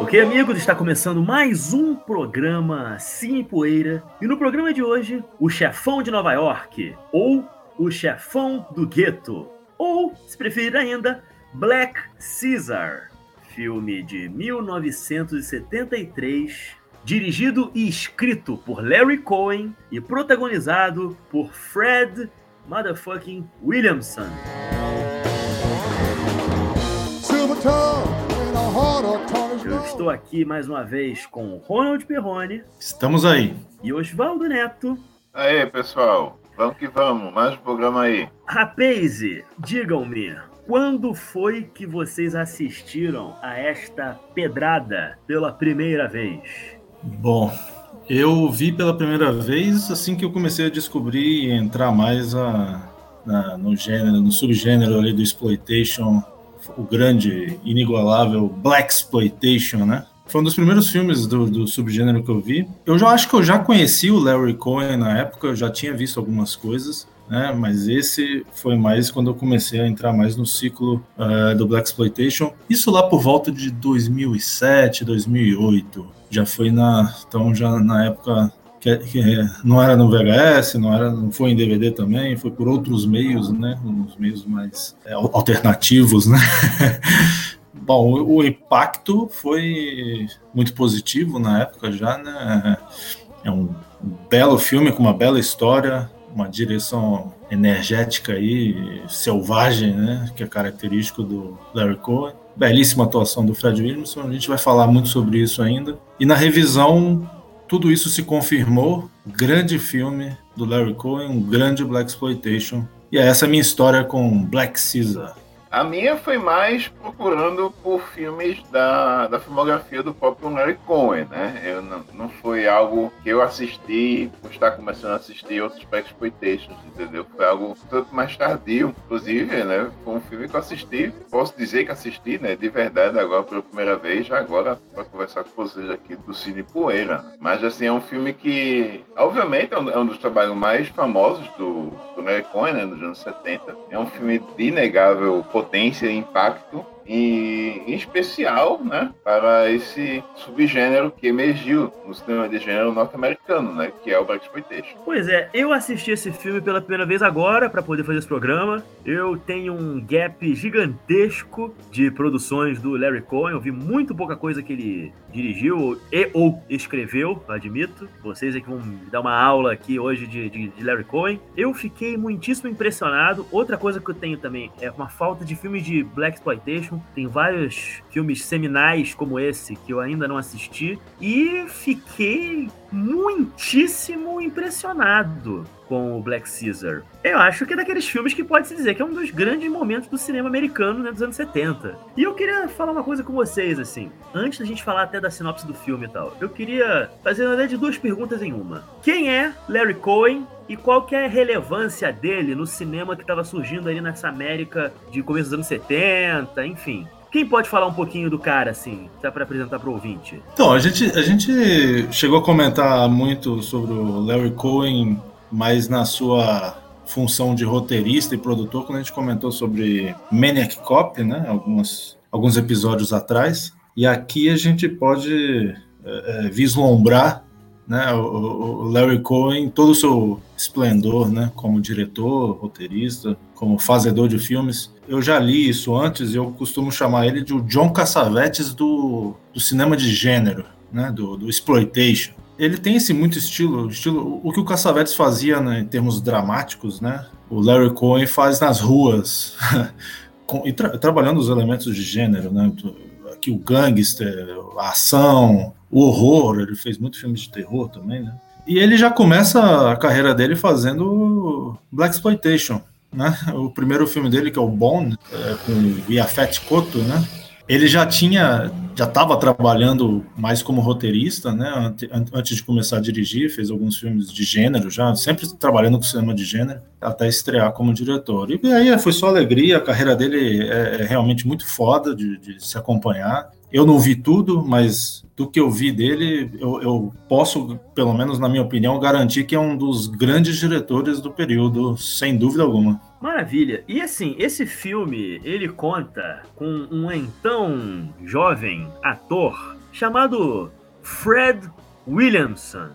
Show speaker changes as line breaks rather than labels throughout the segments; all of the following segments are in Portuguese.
Ok, amigos, está começando mais um programa Sim Poeira. E no programa de hoje, o chefão de Nova York, ou o chefão do gueto, ou, se preferir ainda, Black Caesar, filme de 1973, dirigido e escrito por Larry Cohen e protagonizado por Fred Motherfucking Williamson. Eu estou aqui mais uma vez com Ronald Perrone.
Estamos aí.
E Oswaldo Neto.
Aí, pessoal. Vamos que vamos. Mais um programa aí.
Rapaze, digam-me, quando foi que vocês assistiram a esta pedrada pela primeira vez?
Bom, eu vi pela primeira vez assim que eu comecei a descobrir e entrar mais a, no gênero, no subgênero ali do exploitation, o grande, inigualável Black Exploitation, né? Foi um dos primeiros filmes do, do, subgênero que eu vi. Eu já acho que eu já conheci o Larry Cohen na época, eu já tinha visto algumas coisas né? Mas esse foi mais quando eu comecei a entrar mais no ciclo uh, do Black Exploitation. Isso lá por volta de 2007, 2008. Já foi na, então já na época que, que, não era no VHS, não era, não foi em DVD também, foi por outros meios, né? Uns meios mais é, alternativos, né? Bom, o, impacto foi muito positivo na época já, né? É um belo filme com uma bela história, uma direção energética aí, selvagem, né, que é característico do Larry Cohen. Belíssima atuação do Fred Williamson, a gente vai falar muito sobre isso ainda. E na revisão, tudo isso se confirmou. Grande filme do Larry Cohen, um grande Black Exploitation. E é essa minha história com Black Caesar.
A minha foi mais procurando por filmes da, da filmografia do próprio Larry Cohen, né? Eu não, não foi algo que eu assisti por estar começando a assistir outros Black Exploitations, entendeu? Foi algo tanto mais tardio, inclusive, né? Foi um filme que eu assisti, posso dizer que assisti, né? De verdade, agora pela primeira vez, já agora para conversar com vocês aqui do Cine Poeira. Mas, assim, é um filme que, obviamente, é um, é um dos trabalhos mais famosos do, do Larry Cohen, né? Nos anos 70. É um filme de inegável potência e impacto e em especial, né, para esse subgênero que emergiu no cinema de gênero norte-americano, né, que é o Black Exploitation.
Pois é, eu assisti esse filme pela primeira vez agora para poder fazer esse programa. Eu tenho um gap gigantesco de produções do Larry Cohen. Eu vi muito pouca coisa que ele dirigiu e ou escreveu, admito. Vocês é que vão dar uma aula aqui hoje de, de, de Larry Cohen. Eu fiquei muitíssimo impressionado. Outra coisa que eu tenho também é uma falta de filmes de Black Exploitation tem vários filmes seminais como esse que eu ainda não assisti e fiquei muitíssimo impressionado com o Black Caesar. Eu acho que é daqueles filmes que pode se dizer que é um dos grandes momentos do cinema americano né, dos anos 70. E eu queria falar uma coisa com vocês, assim, antes da gente falar até da sinopse do filme e tal. Eu queria fazer, na verdade, duas perguntas em uma. Quem é Larry Cohen e qual que é a relevância dele no cinema que estava surgindo ali nessa América de começo dos anos 70, enfim. Quem pode falar um pouquinho do cara, assim, dá para apresentar para o ouvinte?
Então, a gente, a gente chegou a comentar muito sobre o Larry Cohen, mas na sua função de roteirista e produtor, quando a gente comentou sobre Maniac Cop, né, algumas, alguns episódios atrás. E aqui a gente pode é, vislumbrar né, o, o Larry Cohen, todo o seu esplendor, né, como diretor, roteirista, como fazedor de filmes. Eu já li isso antes eu costumo chamar ele de o John Cassavetes do, do cinema de gênero, né, do, do exploitation. Ele tem esse muito estilo, estilo o que o Cassavetes fazia né, em termos dramáticos, né? O Larry Cohen faz nas ruas, com, e tra trabalhando os elementos de gênero, né? Aqui o gangster, a ação, o horror, ele fez muito filmes de terror também, né? E ele já começa a carreira dele fazendo Black Exploitation, né? O primeiro filme dele, que é o Bone, é, com Iafet Koto, né? Ele já tinha, já estava trabalhando mais como roteirista, né? Antes de começar a dirigir, fez alguns filmes de gênero já, sempre trabalhando com cinema de gênero, até estrear como diretor. E aí foi só alegria, a carreira dele é, é realmente muito foda de, de se acompanhar. Eu não vi tudo, mas do que eu vi dele, eu, eu, posso, pelo menos na minha opinião, garantir que é um dos grandes diretores do período, sem dúvida alguma.
Maravilha. E assim, esse filme, ele conta com um então jovem ator chamado Fred Williamson.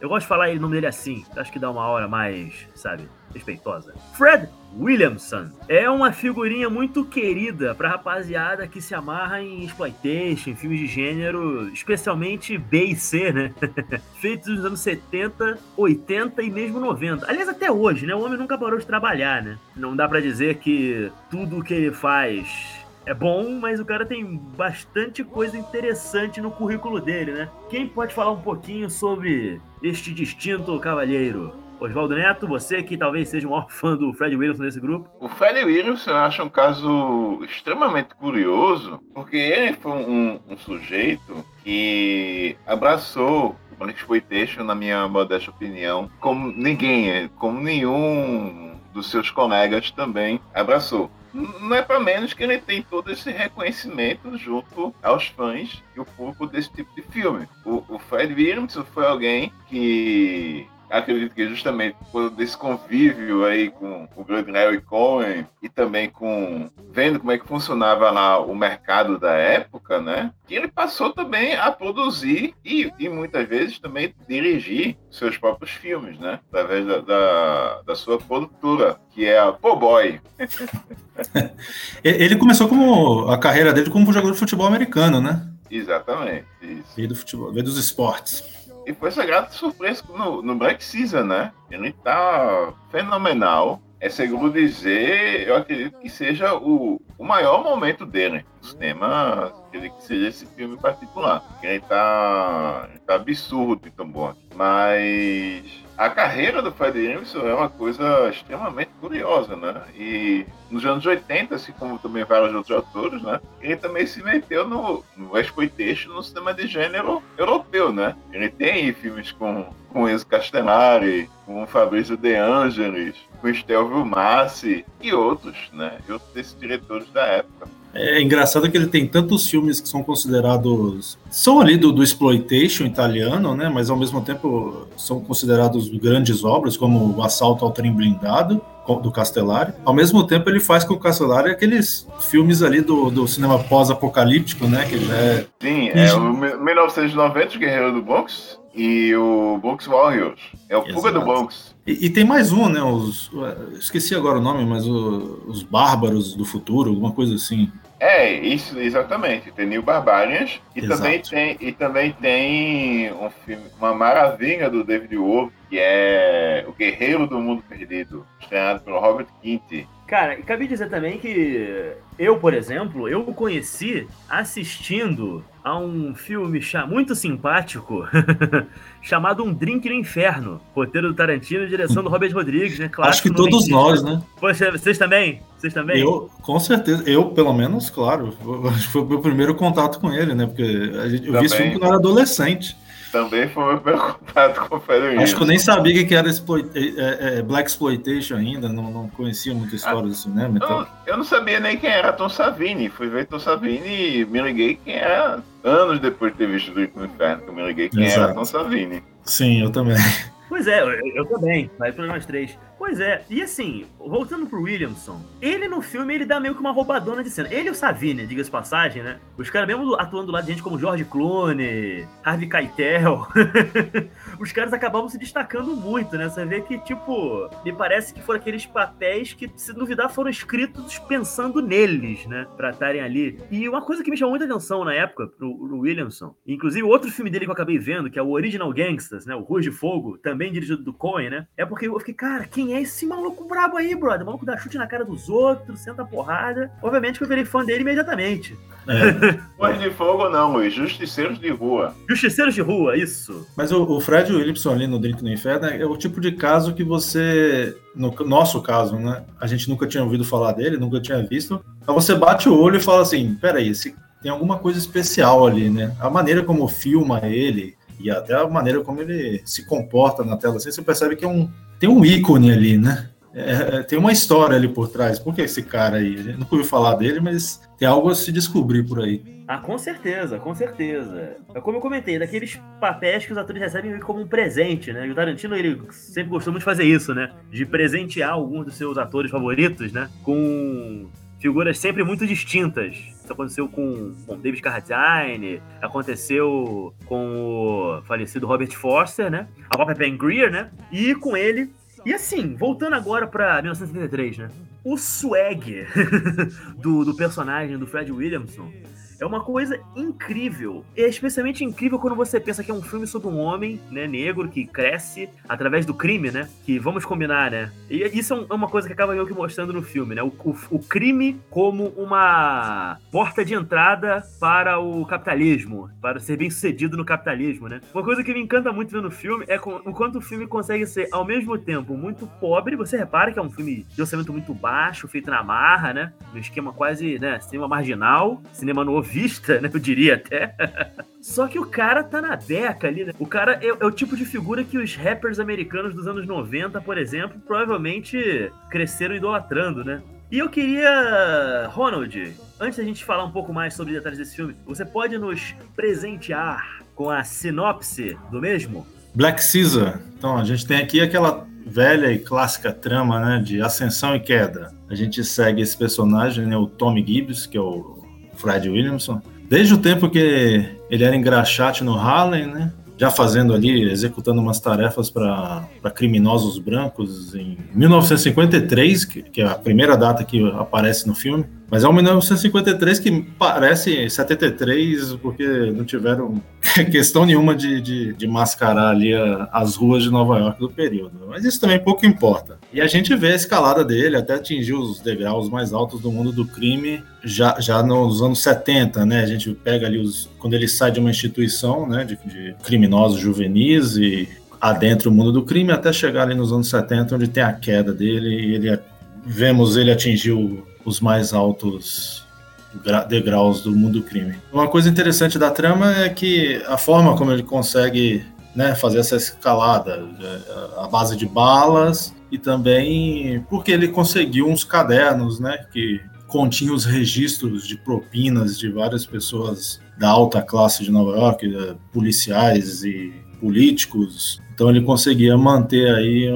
Eu gosto de falar o nome dele assim, acho que dá uma hora mais, sabe, respeitosa. Fred Williamson é uma figurinha muito querida pra rapaziada que se amarra em exploitation, filmes de gênero, especialmente B e C, né? Feitos nos anos 70, 80 e mesmo 90. Aliás, até hoje, né? O homem nunca parou de trabalhar, né? Não dá para dizer que tudo que ele faz é bom, mas o cara tem bastante coisa interessante no currículo dele, né? Quem pode falar um pouquinho sobre este distinto cavalheiro? Oswaldo Neto, você que talvez seja o maior fã do Fred Williamson nesse grupo.
O Fred Williamson eu acho um caso extremamente curioso, porque ele foi um, um sujeito que abraçou o Exploitation, na minha modesta opinião, como ninguém, como nenhum dos seus colegas também abraçou não é para menos que ele tem todo esse reconhecimento junto aos fãs e o público desse tipo de filme. O, o Fred Williamson foi alguém que acredito que justamente por desse convívio aí com o grande Larry Cohen e também com vendo como é que funcionava lá o mercado da época, né? Que ele passou também a produzir e, e muitas vezes também dirigir seus próprios filmes, né? Através da, da, da sua produtora, que é a Boy.
ele começou como a carreira dele como jogador de futebol americano, né?
Exatamente. Isso.
Veio do futebol, veio dos esportes.
E foi essa grata surpresa no, no Black Season, né? Ele tá fenomenal. É seguro dizer, eu acredito que seja o, o maior momento dele no cinema, acredito que seja esse filme particular. Ele tá, ele tá absurdo tão bom. Mas a carreira do Fred Emerson é uma coisa extremamente curiosa, né? E nos anos 80, assim como também vários outros atores, né? Ele também se meteu no, no exploitation, no cinema de gênero europeu, né? Ele tem filmes com, com Enzo Castellari, com Fabrício De Angelis, com Stelvio Massi e outros, né? E outros desses diretores da época.
É engraçado que ele tem tantos filmes que são considerados. São ali do, do exploitation italiano, né? Mas ao mesmo tempo são considerados grandes obras, como O Assalto ao Trem Blindado, do Castellari. Ao mesmo tempo, ele faz com o Castellari aqueles filmes ali do, do cinema pós-apocalíptico, né? Que
é... Sim, é o 1990, Guerreiro do Bronx, e o Bronx Warriors. É o Fuga do Bronx.
E, e, tem mais um, né? Os, esqueci agora o nome, mas o, os Bárbaros do Futuro, alguma coisa assim.
É, isso, exatamente. Tem New Barbarians e também tem, e também tem um filme, uma maravilha do David Wolf, que é O Guerreiro do Mundo Perdido, estreado pelo Robert Quinte.
Cara, e cabe dizer também que eu, por exemplo, eu o conheci assistindo a um filme muito simpático chamado Um Drink no Inferno. Roteiro do Tarantino, direção do Robert Rodrigues, né?
Acho que todos nós, né?
Poxa, vocês também? Vocês também?
Eu, com certeza. Eu, pelo menos, claro. Foi o meu primeiro contato com ele, né? Porque eu vi esse filme quando eu era adolescente.
Também foi o meu primeiro contato com o Federer.
Acho que eu nem sabia que era exploit... é, é, Black Exploitation ainda, não, não conhecia muita história ah, do cinema.
Então... Eu, eu, não sabia nem quem era Tom Savini. Fui ver Tom Savini e me liguei quem era anos depois de ter visto o no Inferno, que eu me liguei quem Exato. era Tom Savini.
Sim, eu também.
Pois é, eu, eu também. Vai para nós três. Pois é, e assim, voltando pro Williamson, ele no filme ele dá meio que uma roubadona de cena. Ele e o Savini, diga-se passagem, né? Os caras mesmo atuando lá de gente como George Clooney, Harvey Keitel, os caras acabam se destacando muito, né? Você vê que, tipo, me parece que foram aqueles papéis que, se duvidar, foram escritos pensando neles, né? Pra estarem ali. E uma coisa que me chamou muita atenção na época pro, pro Williamson, inclusive outro filme dele que eu acabei vendo, que é o Original Gangsters, né? O Rua de Fogo, também dirigido do Coen, né? É porque eu fiquei, cara, quem é esse maluco brabo aí, brother? O maluco dá chute na cara dos outros, senta porrada. Obviamente que eu virei fã dele imediatamente.
É. de fogo não, os justiceiros de rua.
Justiceiros de rua, isso.
Mas o, o Fred Williamson ali no Drink no Inferno é o tipo de caso que você, no nosso caso, né? A gente nunca tinha ouvido falar dele, nunca tinha visto. Então você bate o olho e fala assim, peraí, esse, tem alguma coisa especial ali, né? A maneira como filma ele e até a maneira como ele se comporta na tela, assim, você percebe que é um, tem um ícone ali, né? é, é, tem uma história ali por trás. Por que esse cara aí? Gente nunca ouviu falar dele, mas tem algo a se descobrir por aí.
Ah, com certeza, com certeza. É como eu comentei, daqueles papéis que os atores recebem como um presente, né? E o Tarantino, ele sempre gostou muito de fazer isso, né? De presentear alguns dos seus atores favoritos, né? Com figuras sempre muito distintas. Isso aconteceu com, com David Carradine, aconteceu com o falecido Robert Forster, né? A própria Ben Greer, né? E com ele. E assim, voltando agora pra 1973, né? O swag do, do personagem do Fred Williamson é uma coisa incrível. É especialmente incrível quando você pensa que é um filme sobre um homem, né, negro, que cresce através do crime, né? Que vamos combinar, né? E isso é, é uma coisa que acaba meio que mostrando no filme, né? O, o, o crime como uma porta de entrada para o capitalismo, para ser bem sucedido no capitalismo, né? Uma coisa que me encanta muito no filme é o quanto o filme consegue ser, ao mesmo tempo, muito pobre. Você repara que é um filme de orçamento muito baixo, feito na marra, né? No esquema quase, né? Cinema marginal, cinema novo vista, né? Eu diria até. Só que o cara tá na beca ali, né? O cara é, é, o tipo de figura que os rappers americanos dos anos 90, por exemplo, provavelmente cresceram idolatrando, né? E eu queria, Ronald, antes da gente falar um pouco mais sobre detalhes desse filme, você pode nos presentear com a sinopse do mesmo?
Black Caesar. Então, a gente tem aqui aquela velha e clássica trama, né, de ascensão e queda. A gente segue esse personagem, né, o Tommy Gibbs, que é o Fred Williamson, desde o tempo que ele era engraxate no Harlem, né? Já fazendo ali, executando umas tarefas para criminosos brancos em 1953, que, que é a primeira data que aparece no filme. Mas é um 1953 que parece 73, porque não tiveram questão nenhuma de, de, de mascarar ali a, as ruas de Nova York do período. Mas isso também pouco importa. E a gente vê a escalada dele até atingir os degraus mais altos do mundo do crime já, já nos anos 70, né? A gente pega ali os. Quando ele sai de uma instituição né, de, de criminosos juvenis e adentra o mundo do crime até chegar ali nos anos 70, onde tem a queda dele e ele vemos ele atingir os mais altos degraus do mundo do crime. Uma coisa interessante da trama é que a forma como ele consegue né, fazer essa escalada, a base de balas e também porque ele conseguiu uns cadernos, né, que continham os registros de propinas de várias pessoas da alta classe de Nova York, eh, policiais e políticos. Então ele conseguia manter aí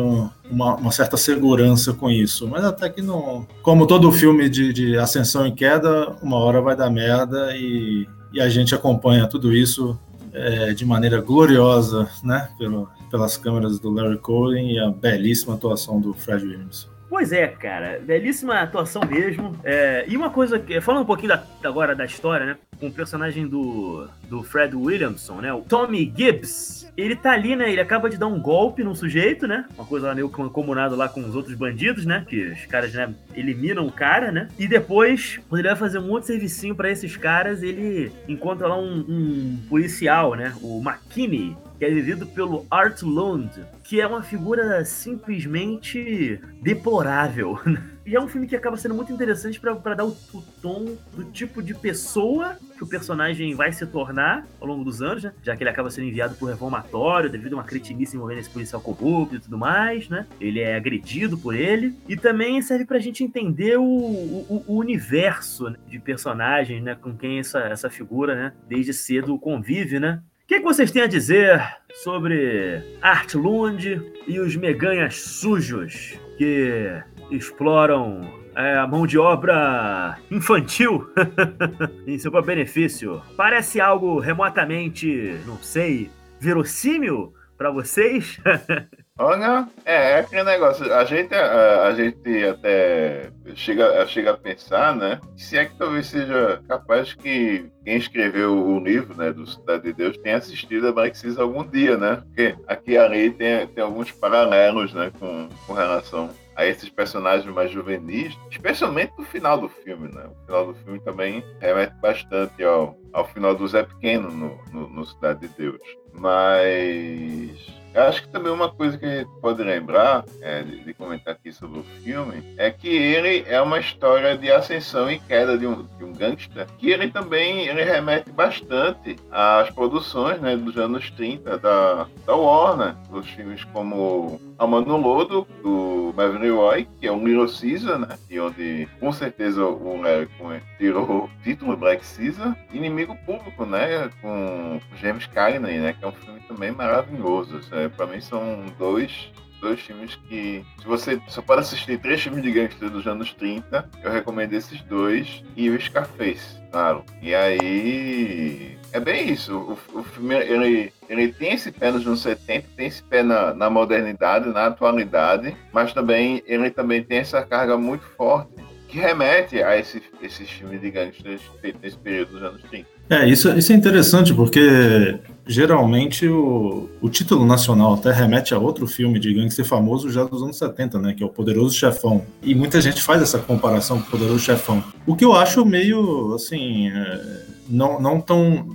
uma, uma, certa segurança com isso. Mas até que não. Como todo filme de, de ascensão e queda, uma hora vai dar merda e, e a gente acompanha tudo isso é, de maneira gloriosa, né? Pelo, pelas câmeras do Larry Cohen e a belíssima atuação do Fred Williams.
Pois é, cara, belíssima atuação mesmo. É, e uma coisa que. Falando um pouquinho da, agora da história, né? Com o personagem do, do Fred Williamson, né? O Tommy Gibbs ele tá ali, né? Ele acaba de dar um golpe no sujeito, né? Uma coisa lá meio comunado lá com os outros bandidos, né? Que os caras, né, eliminam o cara, né? E depois, quando ele vai fazer um outro servicinho para esses caras, ele encontra lá um, um policial, né? O McKinney, que é vivido pelo Art Lund, que é uma figura simplesmente deplorável. E é um filme que acaba sendo muito interessante para dar o, o, tom do tipo de pessoa que o personagem vai se tornar ao longo dos anos, né? Já que ele acaba sendo enviado por reformatório devido a uma cretinice envolvendo esse policial corrupto e tudo mais, né? Ele é agredido por ele. E também serve pra gente entender o, o, o universo né? de personagem, né? Com quem essa, essa figura, né? Desde cedo convive, né? O que, que, vocês têm a dizer sobre Art Lund e os meganhas sujos que exploram é, a mão de obra infantil em seu benefício. Parece algo remotamente, não sei, verossímil para vocês?
Olha, é, é aquele negócio, a gente, a, a, gente até chega, chega a pensar, né, se é que talvez seja capaz que quem escreveu o livro, né, do Cidade de Deus tenha assistido a Marxismo algum dia, né, porque aqui ali tem, tem alguns paralelos, né, com, com relação a esses personagens mais juvenis, especialmente no final do filme, né? O final do filme também remete bastante ao, ao final do Zé Pequeno no, no, no Cidade de Deus. Mas eu acho que também uma coisa que a gente pode lembrar é, de, de, comentar aqui sobre o filme é que ele é uma história de ascensão e queda de um, de um gangster, que ele também ele remete bastante às produções né, dos anos 30 da, da Warner, os filmes como Alma no Lodo, do Marvin Leroy, que é um Little Caesar, né? E onde com certeza o Larry Cohen tirou o título Black Caesar. Inimigo Público, né? Com James Cagney, né? Que é um filme também maravilhoso. É, para mim são dois dois filmes que, se você só pode assistir três filmes de gangster dos anos 30, eu recomendo esses dois e o Scarface, claro. E aí. É bem isso. O, o filme ele, ele tem esse pé nos anos 70, tem esse pé na, na modernidade, na atualidade, mas também ele também tem essa carga muito forte que remete a esse, esses filmes de gangsters feitos nesse período dos anos 30.
É, isso, isso é interessante porque geralmente o, o título nacional até remete a outro filme de gangster famoso já dos anos 70, né? Que é o Poderoso Chefão. E muita gente faz essa comparação com o Poderoso Chefão. O que eu acho meio, assim, é, não, não tão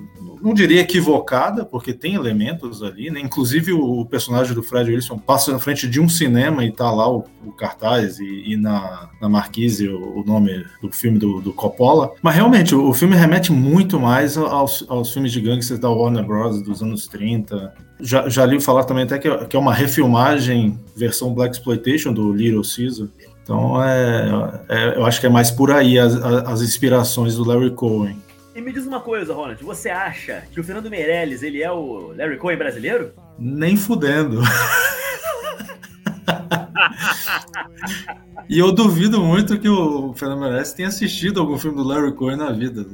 não diria equivocada, porque tem elementos ali, né? Inclusive o personagem do Fred Wilson passa na frente de um cinema e tá lá o, o cartaz e, e, na, na marquise o, o, nome do filme do, do Coppola. Mas realmente, o, o, filme remete muito mais aos, aos filmes de gangsters da Warner Bros. dos anos 30. Já, já li falar também até que, é, que é uma refilmagem versão Black Exploitation do Little Caesar. Então, é, é, eu acho que é mais por aí as, as inspirações do Larry Cohen.
E me diz uma coisa, Ronald, você acha que o Fernando Meirelles, ele é o Larry Cohen brasileiro?
Nem fudendo. e eu duvido muito que o Fernando Meirelles tenha assistido algum filme do Larry Cohen na vida.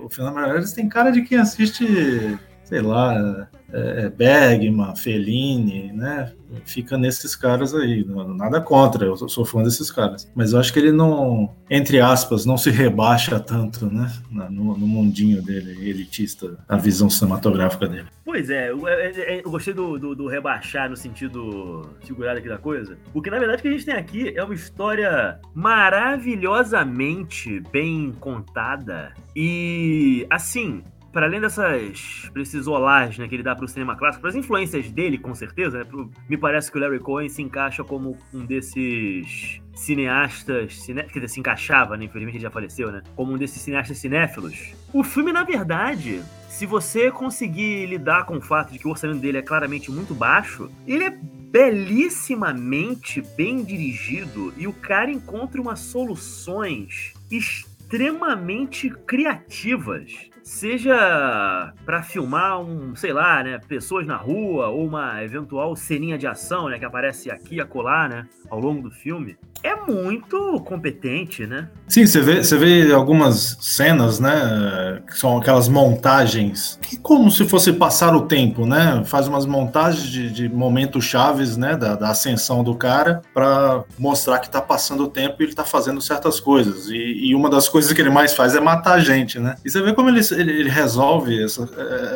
O Fernando Meirelles tem cara de quem assiste, sei lá, é, é Bergman, Fellini, né? Fica nesses caras aí. Nada contra, eu sou fã desses caras. Mas eu acho que ele não, entre aspas, não se rebaixa tanto, né? No, no mundinho dele, elitista, a visão cinematográfica dele.
Pois é, eu, eu, eu gostei do, do, do, rebaixar no sentido figurado aqui da coisa. Porque na verdade o que a gente tem aqui é uma história maravilhosamente bem contada. E assim, para além dessas olás né, que ele dá para o cinema clássico, para as influências dele, com certeza, né, pro, me parece que o Larry Cohen se encaixa como um desses cineastas, cine, quer dizer, se encaixava, né, infelizmente ele já faleceu, né, como um desses cineastas cinéfilos. O filme, na verdade, se você conseguir lidar com o fato de que o orçamento dele é claramente muito baixo, ele é belíssimamente bem dirigido e o cara encontra umas soluções extremamente criativas seja para filmar um, sei lá, né, pessoas na rua ou uma eventual ceninha de ação, né, que aparece aqui e acolá, né, ao longo do filme, é muito competente, né?
Sim, você vê, você vê algumas cenas, né? Que são aquelas montagens que como se fosse passar o tempo, né? Faz umas montagens de, de momentos chaves, né? Da, da ascensão do cara para mostrar que tá passando o tempo e ele tá fazendo certas coisas. E, e, uma das coisas que ele mais faz é matar gente, né? E você vê como ele, ele, ele resolve essa,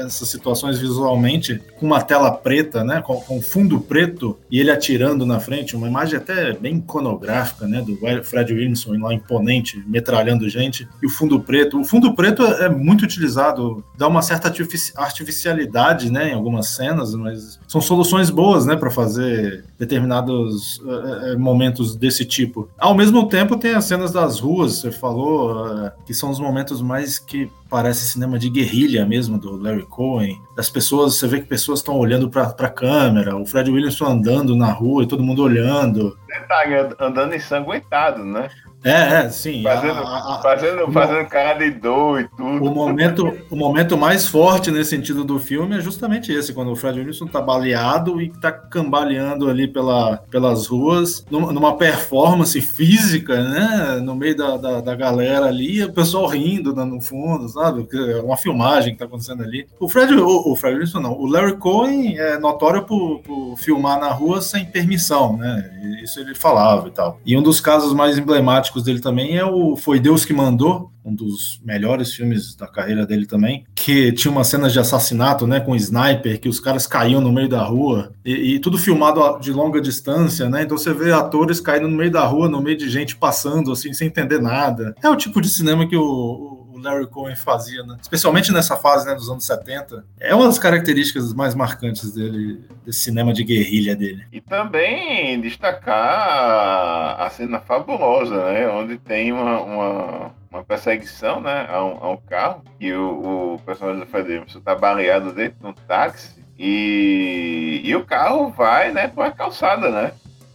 essas situações visualmente com uma tela preta, né? Com, com fundo preto e ele atirando na frente, uma imagem até bem iconográfica, né? Do Fred Wilson lá imponente, metralhando gente, e o fundo preto. O fundo preto é muito utilizado, dá uma certa artificialidade, né? Em algumas cenas, mas são soluções boas, né? Para fazer determinados uh, momentos desse tipo. Ao mesmo tempo, tem as cenas das ruas, você falou, que são os momentos mais que parece cinema de guerrilha mesmo, do Larry Cohen. As pessoas, você vê que pessoas estão olhando para a câmera, o Fred Williamson andando na rua e todo mundo olhando.
Detalhe, andando ensanguentado, né?
É, é, sim.
Fazendo, a, a, fazendo, fazendo cara de dor e tudo.
O momento, o momento mais forte nesse sentido do filme é justamente esse, quando o Fred Wilson tá baleado e tá cambaleando ali pela, pelas ruas, numa performance física, né? No meio da, da, da galera ali, o pessoal rindo no fundo, sabe? É uma filmagem que tá acontecendo ali. O Fred, o, o Fred Wilson não, o Larry Cohen é notório por, por filmar na rua sem permissão, né? Isso ele falava e tal. E um dos casos mais emblemáticos clássicos dele também é o Foi Deus que Mandou, um dos melhores filmes da carreira dele também, que tinha uma cena de assassinato, né, com sniper, que os caras caíam no meio da rua, e, e, tudo filmado de longa distância, né, então você vê atores caindo no meio da rua, no meio de gente passando, assim, sem entender nada. É o tipo de cinema que o, Larry Cohen fazia, né? especialmente nessa fase né, dos anos 70. É uma das características mais marcantes dele, desse cinema de guerrilha dele.
E também destacar a cena fabulosa, né? onde tem uma, uma, uma perseguição né, a, um, a um carro e o, o personagem do Fred está baleado dentro de um táxi E, e o carro vai, né, pra calçada, né?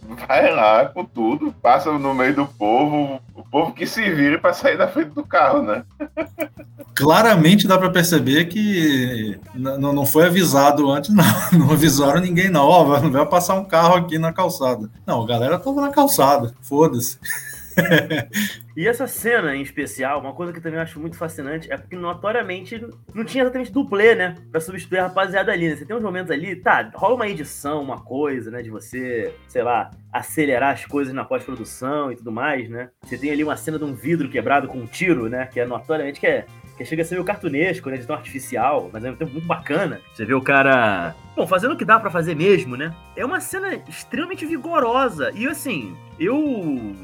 Vai lá com tudo, passa no meio do povo, o povo que se vira para sair da frente do carro, né?
Claramente dá para perceber que não foi avisado antes, não. Não avisaram ninguém, não. Ó, oh, vai passar um carro aqui na calçada. Não, a galera tava na calçada, foda-se.
E essa cena em especial, uma coisa que também eu acho muito fascinante, é porque notoriamente não tinha exatamente duplê, né? Pra substituir a rapaziada ali, né? Você tem uns momentos ali, tá, rola uma edição, uma coisa, né? De você, sei lá, acelerar as coisas na pós-produção e tudo mais, né? Você tem ali uma cena de um vidro quebrado com um tiro, né? Que é notoriamente que é que chega a ser meio cartunesco, né? De tão artificial, mas é um tempo muito bacana. Você vê o cara, bom, fazendo o que dá para fazer mesmo, né? É uma cena extremamente vigorosa. E assim, eu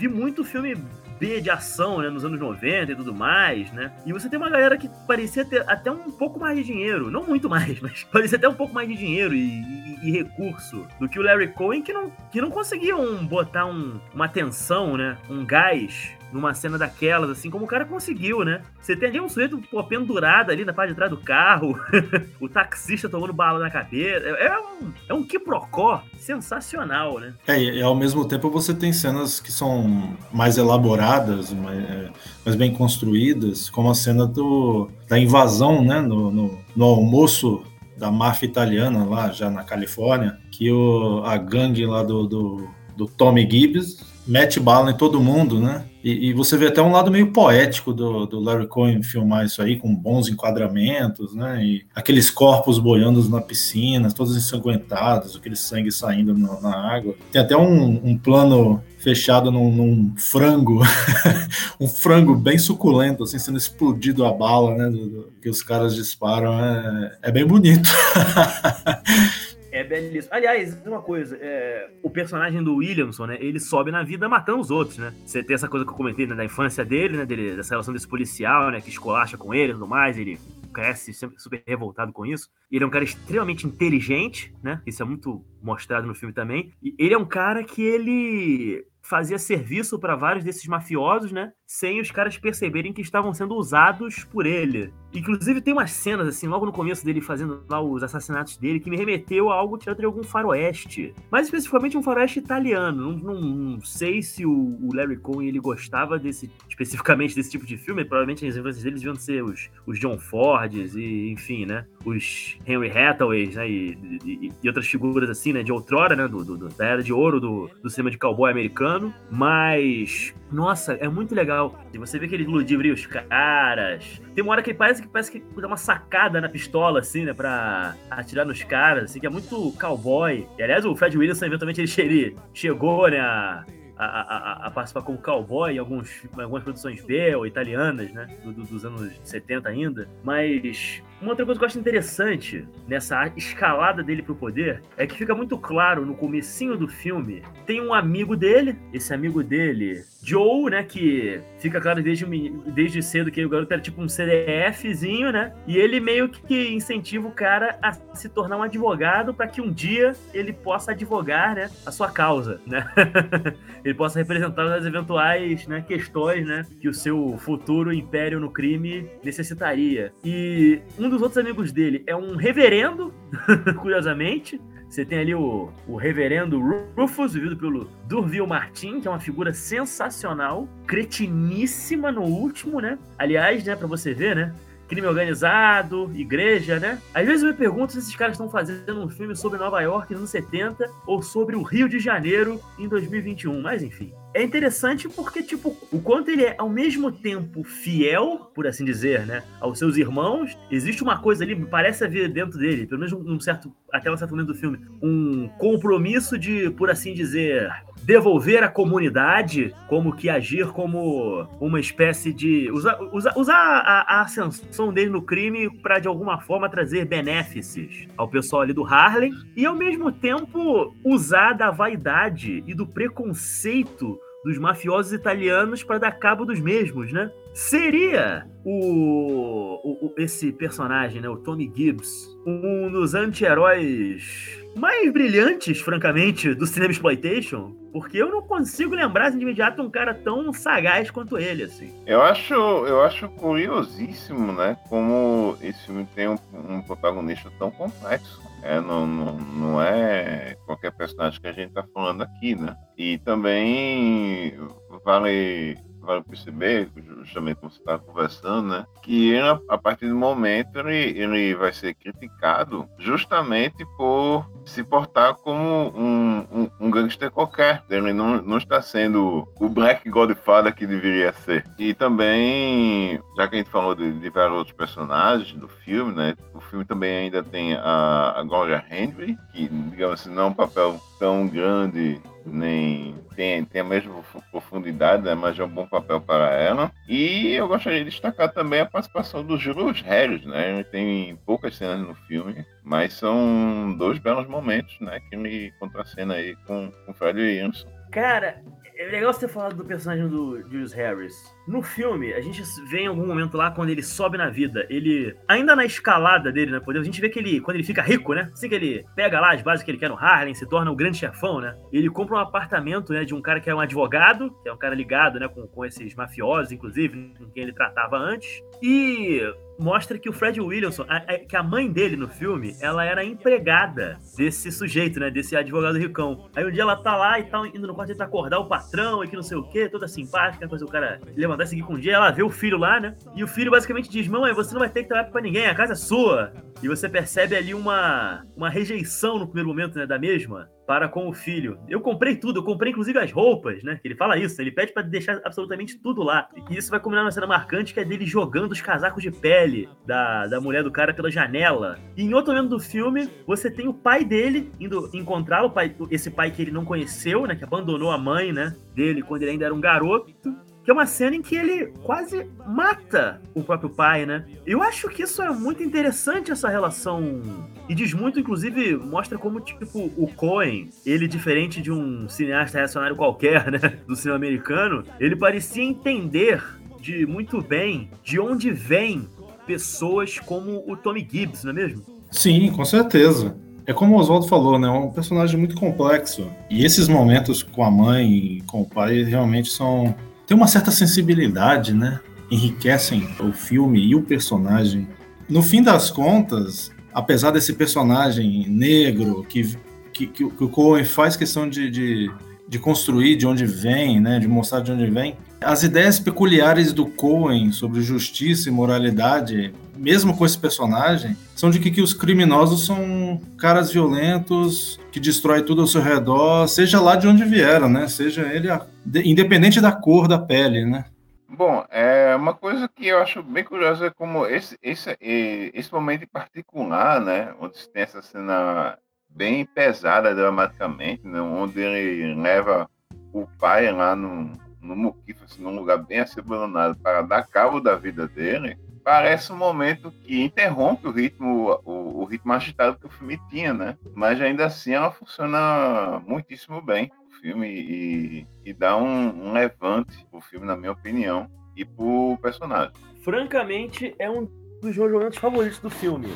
vi muito filme B de ação, né, nos anos 90 e tudo mais, né? E você tem uma galera que parecia ter até um pouco mais de dinheiro, não muito mais, mas parecia até um pouco mais de dinheiro e, e, e recurso do que o Larry Cohen, que não, que não conseguiam botar um, uma tensão, né, um gás numa cena daquelas, assim, como o cara conseguiu, né? Você tem ali um sujeito pô, pendurado ali na parte de trás do carro, o taxista tomando bala na cabeça. É, é um, é um quiprocó sensacional, né?
É, e ao mesmo tempo você tem cenas que são mais elaboradas, mais, é, mais bem construídas, como a cena do, da invasão, né? No, no, no almoço da máfia italiana lá, já na Califórnia, que o, a gangue lá do, do, do Tommy Gibbs mete bala em todo mundo, né? E, e, você vê até um lado meio poético do, do Larry Cohen filmar isso aí, com bons enquadramentos, né? E aqueles corpos boiando na piscina, todos ensanguentados, aquele sangue saindo no, na água. Tem até um, um plano fechado num, num frango, um frango bem suculento, assim, sendo explodido a bala, né? Do, do, que os caras disparam. É, é bem bonito.
É belíssimo. Aliás, uma coisa, é, o personagem do Williamson, né? Ele sobe na vida matando os outros, né? Você tem essa coisa que eu comentei né, da infância dele, né? Dele, dessa relação desse policial, né? Que escolacha com ele e tudo mais. Ele cresce sempre super revoltado com isso. Ele é um cara extremamente inteligente, né? Isso é muito mostrado no filme também. E ele é um cara que ele fazia serviço para vários desses mafiosos, né? Sem os caras perceberem que estavam sendo usados por ele. Inclusive, tem umas cenas, assim, logo no começo dele fazendo lá os assassinatos dele, que me remeteu a algo tirado de algum faroeste. Mais especificamente um faroeste italiano. Não, não, não sei se o, o, Larry Cohen ele gostava desse, especificamente desse tipo de filme. Provavelmente as influências deles deviam ser os, os John Fords e, enfim, né? Os Henry Hathaways, né? E, e, e, outras figuras assim, né? De outrora, né? Do, do, da era de ouro do, do cinema de cowboy americano. Mas, nossa, é muito legal. E você vê que ele ludibria os caras. Tem uma hora que ele parece que parece que dá uma sacada na pistola, assim, né? Pra atirar nos caras, assim, que é muito cowboy. E aliás, o Fred Williamson, eventualmente, ele, ele chegou, né? A, a, a, a, participar como cowboy em, alguns, algumas produções B ou italianas, né? Do, do, dos anos 70 ainda. Mas uma outra coisa que eu acho interessante nessa escalada dele pro poder é que fica muito claro no comecinho do filme, tem um amigo dele, esse amigo dele, Joe, né, que fica claro desde, desde cedo que o garoto era tipo um CDFzinho, né? E ele meio que incentiva o cara a se tornar um advogado para que um dia ele possa advogar, né, a sua causa, né? ele possa representar as eventuais, né, questões, né, que o seu futuro império no crime necessitaria. E um dos outros amigos dele é um reverendo, curiosamente. Você tem ali o, o reverendo Rufus, vivido pelo Durville Martin, que é uma figura sensacional, cretiníssima no último, né? Aliás, né, para você ver, né? crime organizado, igreja, né? Às vezes eu me pergunto se esses caras estão fazendo um filme sobre Nova York nos anos 70 ou sobre o Rio de Janeiro em 2021, mas enfim. É interessante porque, tipo, o quanto ele é ao mesmo tempo fiel, por assim dizer, né, aos seus irmãos, existe uma coisa ali, parece haver dentro dele, pelo menos um certo, até um certo momento do filme, um compromisso de, por assim dizer, devolver à comunidade, como que agir como uma espécie de. usar, usar, usar a, a, ascensão dele no crime para de alguma forma trazer benefícios ao pessoal ali do Harlem, e ao mesmo tempo usar da vaidade e do preconceito dos mafiosos italianos para dar cabo dos mesmos, né? Seria o, o, esse personagem, né, o Tony Gibbs, um dos anti-heróis mais brilhantes, francamente, do cinema exploitation, porque eu não consigo lembrar assim, de imediato um cara tão sagaz quanto ele, assim.
Eu acho, eu acho curiosíssimo, né, como esse filme tem um, um protagonista tão complexo. É, não, não, não é qualquer personagem que a gente tá falando aqui, né? E também vale vale perceber, justamente como você estava conversando, né? Que ele, a partir do momento ele, ele vai ser criticado justamente por se portar como um, um, um gangster qualquer. Ele não, não está sendo o Black Godfather que deveria ser. E também, já que a gente falou de, de vários outros personagens do filme, né? O filme também ainda tem a, a Gloria Henry, que, digamos assim, não é um papel tão grande nem tem, tem a mesma profundidade, né, mas é um bom papel para ela. E eu gostaria de destacar também a participação do Julius Harris, né? Tem poucas cenas no filme, mas são dois belos momentos, né? Que ele contracena aí com, com Fred Williamson.
Cara, é legal você ter falado do personagem do Julius Harris. No filme, a gente vê em algum momento lá quando ele sobe na vida, ele. Ainda na escalada dele, né? A gente vê que ele, quando ele fica rico, né? Assim que ele pega lá as bases que ele quer no Harlem, se torna o grande chefão, né? Ele compra um apartamento, né? De um cara que é um advogado, que é um cara ligado, né? Com, com esses mafiosos, inclusive, com quem ele tratava antes. E mostra que o Fred Williamson, a, a, que a mãe dele no filme, ela era empregada desse sujeito, né? Desse advogado ricão. Aí um dia ela tá lá e tá indo no quarto tentar acordar o patrão e que não sei o quê, toda simpática, fazer o cara levantar e seguir com o dia. Ela vê o filho lá, né? E o filho basicamente diz: Mamãe, você não vai ter que trabalhar pra ninguém, a casa é sua. E você percebe ali uma, uma rejeição no primeiro momento, né? Da mesma para com o filho. Eu comprei tudo, eu comprei inclusive as roupas, né? Ele fala isso, ele pede para deixar absolutamente tudo lá. E isso vai combinar uma cena marcante que é dele jogando os casacos de pele da, da mulher do cara pela janela. E em outro momento do filme, você tem o pai dele indo encontrá-lo, esse pai que ele não conheceu, né? Que abandonou a mãe, né? Dele quando ele ainda era um garoto é uma cena em que ele quase mata o próprio pai, né? Eu acho que isso é muito interessante, essa relação. E diz muito, inclusive, mostra como, tipo, o Cohen, ele, diferente de um cineasta reacionário qualquer, né? Do cinema americano, ele parecia entender de muito bem de onde vêm pessoas como o Tommy Gibbs, não é mesmo?
Sim, com certeza. É como o Oswaldo falou, né? É um personagem muito complexo. E esses momentos com a mãe e com o pai realmente são tem uma certa sensibilidade, né? Enriquecem o filme e o personagem. No fim das contas, apesar desse personagem negro que, que, que o Cohen faz questão de, de, de, construir de onde vem, né? De mostrar de onde vem, as ideias peculiares do Cohen sobre justiça e moralidade, mesmo com esse personagem, são de que, que os criminosos são caras violentos que destrói tudo ao seu redor, seja lá de onde vieram, né? Seja ele a, de, independente da cor da pele, né?
Bom, é uma coisa que eu acho bem curiosa é como esse, esse, esse momento em particular, né, onde tem essa cena bem pesada dramaticamente, né, onde ele leva o pai lá no, no Muquifo, assim, num lugar bem abandonado para dar cabo da vida dele, parece um momento que interrompe o ritmo, o, o, ritmo agitado que o filme tinha, né? Mas ainda assim ela funciona muitíssimo bem, o filme, e, e dá um, um levante o filme, na minha opinião, e pro personagem.
Francamente, é um dos meus momentos favoritos do filme,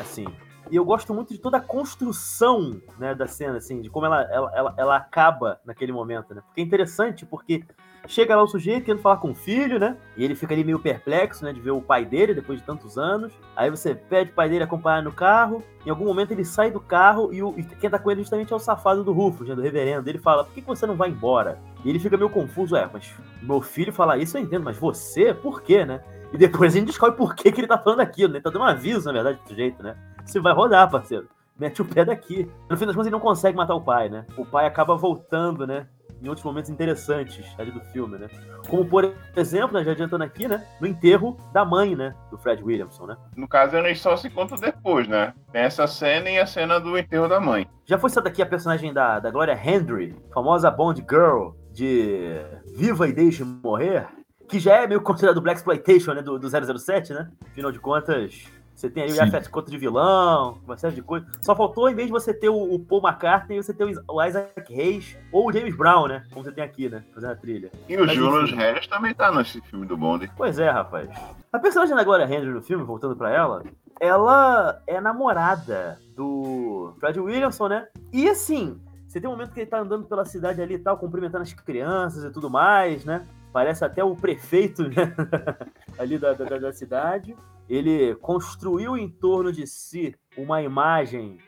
assim. E eu gosto muito de toda a construção né, da cena, assim, de como ela, ela, ela, ela acaba naquele momento, né? Porque é interessante, porque Chega lá o sujeito querendo falar com o filho, né? E ele fica ali meio perplexo, né? De ver o pai dele depois de tantos anos. Aí você pede o pai dele acompanhar no carro. Em algum momento ele sai do carro e, o, e quem tá com ele justamente é o safado do Rufus, né? Do reverendo. Ele fala: Por que, que você não vai embora? E ele fica meio confuso. É, mas meu filho fala isso eu entendo, mas você? Por quê, né? E depois a gente descobre por que, que ele tá falando aquilo, né? Ele tá dando um aviso, na verdade, do sujeito, né? Você vai rodar, parceiro mete o pé daqui. No fim das contas, ele não consegue matar o pai, né? O pai acaba voltando, né? Em outros momentos interessantes ali do filme, né? Como, por exemplo, né, já adiantando aqui, né? No enterro da mãe, né? Do Fred Williamson, né?
No caso, eles só se contam depois, né? Tem essa cena e a cena do enterro da mãe.
Já foi essa daqui a personagem da, da Gloria Henry, famosa Bond Girl de Viva e Deixe Morrer, que já é meio considerado Black Exploitation, né? Do, do 007, né? Afinal de contas, Você tem ali o Yafet Koto de vilão, uma série de coisas. Só faltou, em vez de você ter o, Paul McCartney, você ter o Isaac Hayes ou o James Brown, né? Como você tem aqui, né? Fazendo a trilha.
E o Julius Harris também tá nesse filme do Bond.
Pois é, rapaz. A personagem da Gloria Henry no filme, voltando pra ela, ela é namorada do Fred Williamson, né? E assim, você tem um momento que ele tá andando pela cidade ali e tal, cumprimentando as crianças e tudo mais, né? Parece até o prefeito né? ali da, da, da cidade. Ele construiu em torno de si uma imagem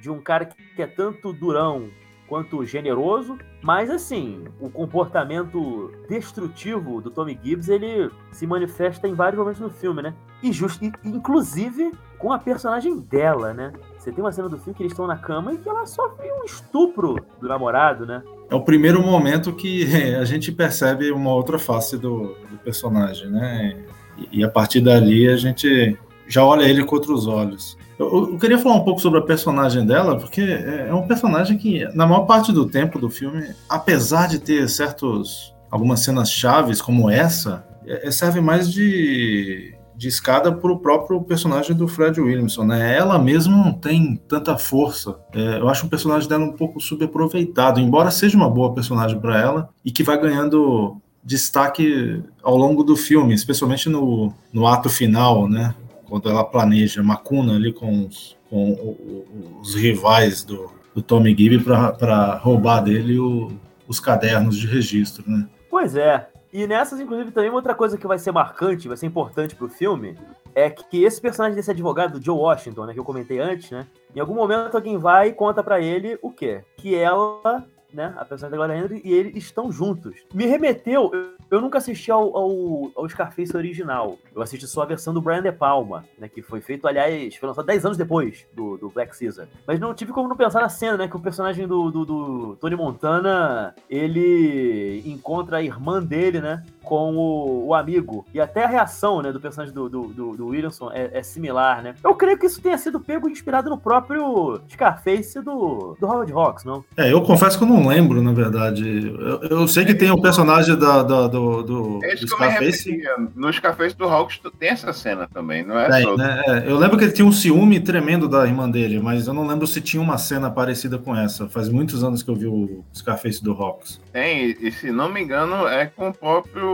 de um cara que é tanto durão quanto generoso, mas assim, o comportamento destrutivo do Tommy Gibbs, ele se manifesta em vários momentos no filme, né? E, just, inclusive com a personagem dela, né? Você tem uma cena do filme que eles estão na cama e que ela sofre um estupro do namorado, né?
É o primeiro momento que a gente percebe uma outra face do, do personagem, né? E, a partir dali a gente já olha ele com outros olhos. Eu, eu, queria falar um pouco sobre a personagem dela, porque é, é um personagem que, na maior parte do tempo do filme, apesar de ter certos algumas cenas chaves como essa, é, serve mais de de escada para o próprio personagem do Fred Williamson, né? Ela mesma não tem tanta força. É, eu acho o personagem dela um pouco subaproveitado, embora seja uma boa personagem para ela e que vai ganhando destaque ao longo do filme, especialmente no, no ato final, né? Quando ela planeja Macuna ali com os, com os rivais do, do Tommy Gibb para roubar dele o, os cadernos de registro, né?
Pois é, e nessas, inclusive, também outra coisa que vai ser marcante, vai ser importante pro filme, é que esse personagem desse advogado, Joe Washington, né, que eu comentei antes, né? Em algum momento alguém vai e conta para ele o quê? Que ela né? A personagem da Gloria Henry e ele estão juntos. Me remeteu. Eu, eu nunca assisti ao, ao, ao, Scarface original. Eu assisti só a versão do Brian De Palma, né? Que foi feito, aliás, foi lançado 10 anos depois do, do Black Caesar. Mas não tive como não pensar na cena, né? Que o personagem do, do, do Tony Montana ele encontra a irmã dele, né? Com o, o, amigo. E até a reação, né, do personagem do, do, do, do Williamson é, é, similar, né? Eu creio que isso tenha sido pego inspirado no próprio Scarface do, do Howard Hawks, não?
É, eu confesso que eu não lembro, na verdade. Eu, eu sei que tem o personagem da, da, do, do,
é do Scarface. No Scarface do Hawks tem essa cena também, não é? Tem,
né? é, eu lembro que ele tinha um ciúme tremendo da irmã dele, mas eu não lembro se tinha uma cena parecida com essa. Faz muitos anos que eu vi o Scarface do Hawks.
Tem, e se não me engano, é com o próprio.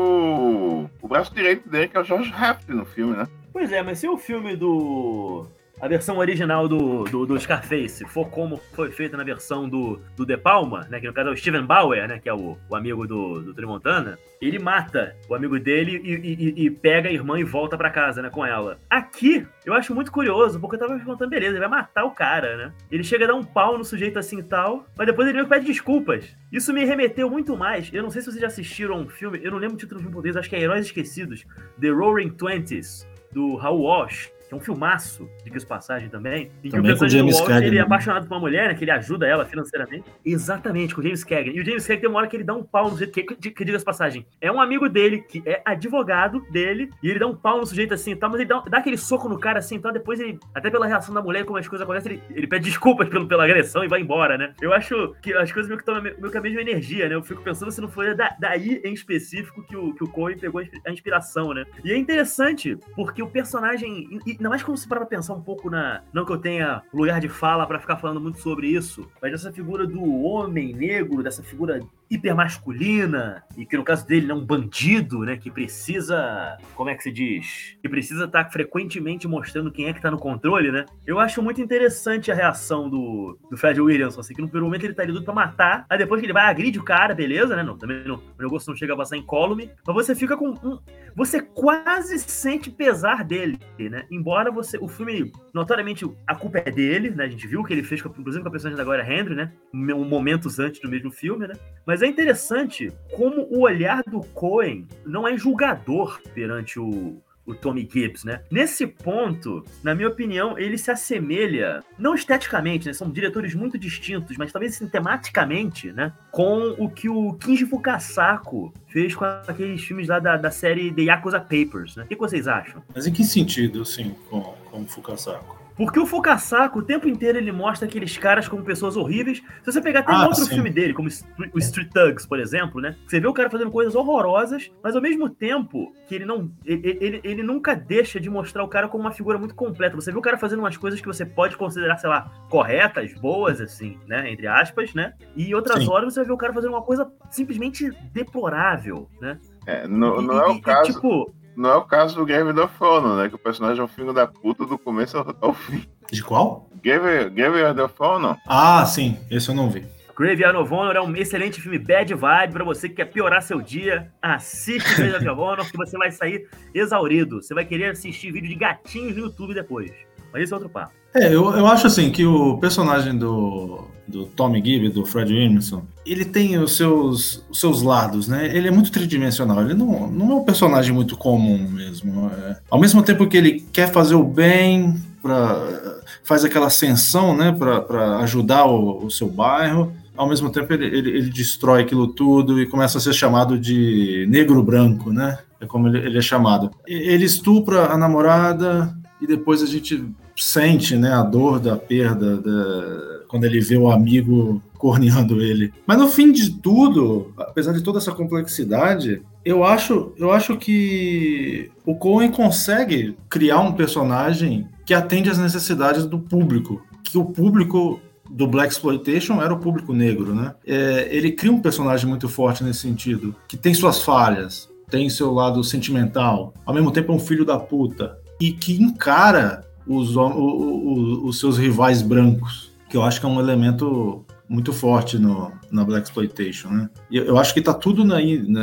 O braço direito dele, que é o George Raft no filme, né?
Pois é, mas se o filme do a versão original do, do, do, Scarface for como foi feita na versão do, do De Palma, né, que no caso é o Steven Bauer, né, que é o, o amigo do, do Trimontana, ele mata o amigo dele e, e, e pega a irmã e volta para casa, né, com ela. Aqui, eu acho muito curioso, porque eu tava me perguntando, beleza, ele vai matar o cara, né? Ele chega a dar um pau no sujeito assim e tal, mas depois ele pede desculpas. Isso me remeteu muito mais. Eu não sei se vocês já assistiram um filme, eu não lembro o título do filme português, acho que é Heróis Esquecidos, The Roaring Twenties, do Raul Walsh que é um filmaço, diga-se passagem também, em
também que o James Walsh,
ele é apaixonado por uma mulher, né, que ele ajuda ela financeiramente. Exatamente, com o James Cagney. E o James Cagney tem uma hora que ele dá um pau no sujeito, que, que, que diga-se passagem, é um amigo dele, que é advogado dele, e ele dá um pau no sujeito assim e tal, mas ele dá, dá aquele soco no cara assim e tal, depois ele, até pela reação da mulher, como as coisas acontecem, ele, ele pede desculpas pelo, pela agressão e vai embora, né? Eu acho que as coisas meio que tomam meio que a mesma energia, né? Eu fico pensando se não foi da, daí em específico que o, que o Coen pegou a inspiração, né? E é interessante, porque o personagem, ainda mais quando se para pensar um pouco na. Não que eu tenha lugar de fala para ficar falando muito sobre isso, mas essa figura do homem negro, dessa figura hipermasculina, e que no caso dele é um bandido, né, que precisa, como é que se diz? Que precisa estar tá frequentemente mostrando quem é que tá no controle, né? Eu acho muito interessante a reação do, do Fred Williamson, assim, que no primeiro momento ele tá ali pra matar, aí depois que ele vai agride o cara, beleza, né? Não, também não, o negócio não chega a passar em incólume, mas você fica com um, você quase sente pesar dele, né? Embora você, o filme, notoriamente, a culpa é dele, né? A gente viu o que ele fez, inclusive com a personagem da Gloria Henry, né? Momentos antes do mesmo filme, né? Mas mas é interessante como o olhar do Cohen não é julgador perante o, o Tommy Gibbs, né? Nesse ponto, na minha opinião, ele se assemelha, não esteticamente, né? São diretores muito distintos, mas talvez assim, tematicamente, né? Com o que o Kinji Fukasako fez com aqueles filmes lá da, da série The Yakuza Papers, né? O que vocês acham?
Mas em que sentido, assim, com, com o Fukasako?
Porque o Fukasako, o tempo inteiro, ele mostra aqueles caras como pessoas horríveis. Se você pegar até
Ah,
outro
sim.
filme dele, como o Street Thugs, por exemplo, né? Você vê o cara fazendo coisas horrorosas, mas ao mesmo tempo que ele não. Ele, ele, ele nunca deixa de mostrar o cara como uma figura muito completa. Você vê o cara fazendo umas coisas que você pode considerar, sei lá, corretas, boas, assim, né? Entre aspas, né? E outras
Sim.
horas você vai ver o cara fazendo uma coisa simplesmente deplorável, né?
É, não,
E-
não é
e-
o
e,
caso.
tipo,
Não é o caso do Game of Thrones, né? Que o personagem é um filho da puta do começo ao, fim.
De qual?
Game, Game of Thrones,
Ah, sim, esse eu não vi.
Graveyard of Honor é um excelente filme bad vibe pra você que quer piorar seu dia. Assiste Graveyard of Honor que você vai sair exaurido. Você vai querer assistir vídeo de gatinhos no YouTube depois. Mas esse é outro papo.
É, eu, eu acho assim que o personagem do, do Tommy Gibb, do Fred Williamson, ele tem os seus, os seus lados, né? Ele é muito tridimensional, ele não, não é um personagem muito comum mesmo. é. Ao mesmo tempo que ele quer fazer o bem, pra, faz aquela ascensão, né, para ajudar o, o seu bairro, ao mesmo tempo ele, ele, ele destrói aquilo tudo e começa a ser chamado de negro branco, né? É como ele, ele é chamado. Ele estupra a namorada e depois a gente sente né, a dor da perda da- quando ele vê o amigo corneando ele. Mas no fim de tudo, apesar de toda essa complexidade, eu acho, eu acho que o Coen consegue criar um personagem que atende às necessidades do público. Que o público do Black Exploitation era o público negro, né? É, ele cria um personagem muito forte nesse sentido, que tem suas falhas, tem seu lado sentimental, ao mesmo tempo é um filho da puta, e que encara os, hom- o- o- o- os seus rivais brancos, que eu acho que é um elemento muito forte no, na Black Exploitation, né? E eu, acho que tá tudo na,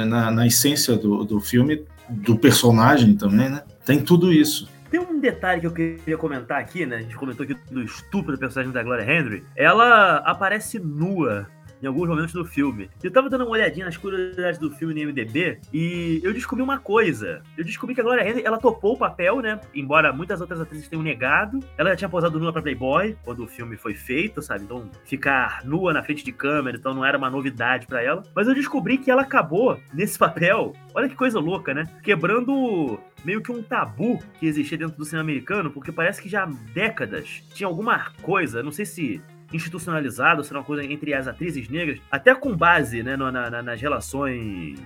na, na essência do, do filme, do personagem também, né? Tem tudo isso.
Tem um detalhe que eu queria comentar aqui, né? A gente comentou aqui do estupro do personagem da Gloria Henry. Ela aparece nua em alguns momentos do filme. Eu tava dando uma olhadinha nas curiosidades do filme no IMDB e eu descobri uma coisa. Eu descobri que a Gloria Henry, ela topou o papel, né? Embora muitas outras atrizes tenham negado. Ela já tinha posado nua pra Playboy quando o filme foi feito, sabe? Então, ficar nua na frente de câmera, então não era uma novidade pra ela. Mas eu descobri que ela acabou nesse papel. Olha que coisa louca, né? Quebrando meio que um tabu que existia dentro do cinema americano, porque parece que já há décadas tinha alguma coisa, não sei se institucionalizado, se era uma coisa entre as atrizes negras, até com base né, na- na- nas relações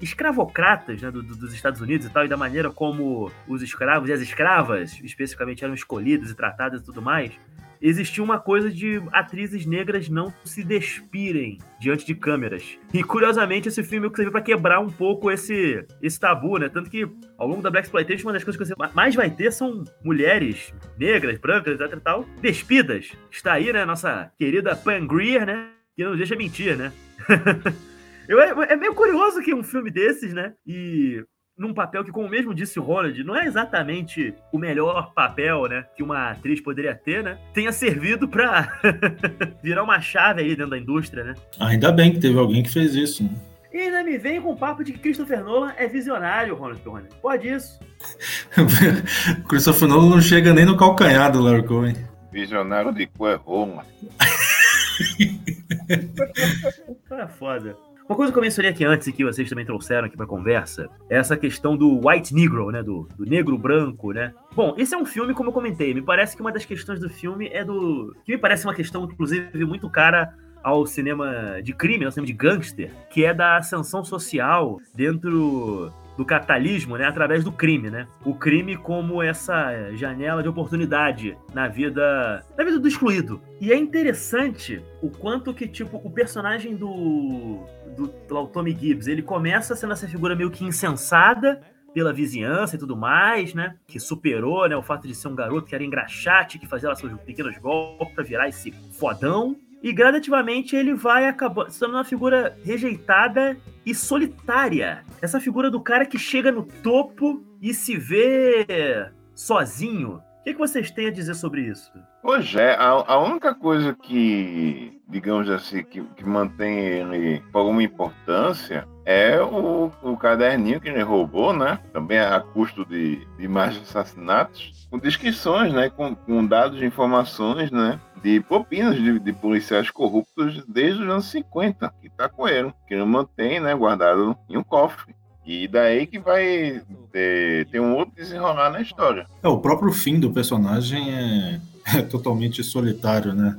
escravocratas né, do- do- dos Estados Unidos e tal, e da maneira como os escravos e as escravas, especificamente, eram escolhidas e tratadas e tudo mais, existia uma coisa de atrizes negras não se despirem diante de câmeras. E curiosamente esse filme serviu para quebrar um pouco esse, esse tabu, né? Tanto que ao longo da Black Exploitation uma das coisas que você mais vai ter são mulheres negras, brancas, etc e tal, despidas. Está aí, né, nossa querida Pam Grier, né? Que não deixa mentir, né? Eu, é, é meio curioso que um filme desses, né? E num papel que, como mesmo disse o Ronald, não é exatamente o melhor papel, né, que uma atriz poderia ter, né, tenha servido pra virar uma chave aí dentro da indústria, né.
Ainda bem que teve alguém que fez isso. né?
E ainda me vem com o papo de que Christopher Nolan é visionário, Ronald Perrone. Pode isso.
Christopher Nolan não chega nem no calcanhar do Larry Cohen.
visionário de Roma.
É foda. Uma coisa que eu mencionei aqui antes e que vocês também trouxeram aqui pra conversa é essa questão do white negro, né? Do, do negro branco, né? Bom, esse é um filme, como eu comentei, me parece que uma das questões do filme é do. que me parece uma questão, inclusive, muito cara ao cinema de crime, ao cinema de gangster, que é da ascensão social dentro do capitalismo, né, através do crime, né? O crime como essa janela de oportunidade na vida, na vida do excluído. E é interessante o quanto que tipo o personagem do do, do Tommy Gibbs, ele começa sendo essa figura meio que insensada pela vizinhança e tudo mais, né? Que superou, né, o fato de ser um garoto que era engraxate, que fazia lá seus pequenos golpes pra virar esse fodão. E gradativamente ele vai acabar se tornando uma figura rejeitada e solitária. Essa figura do cara que chega no topo e se vê sozinho. O que, que vocês têm a dizer sobre isso?
Pois é, a, a única coisa que, digamos assim, que, que mantém ele com alguma importância é o, o caderninho que ele roubou, né? Também a custo de, de mais assassinatos, com descrições, né? Com, com dados de informações, né? De propinas de, de policiais corruptos desde os anos 50, que tá com ele, que ele mantém, né? Guardado em um cofre. E daí que vai ter, ter um outro desenrolar na história.
É, o próprio fim do personagem é, é totalmente solitário, né?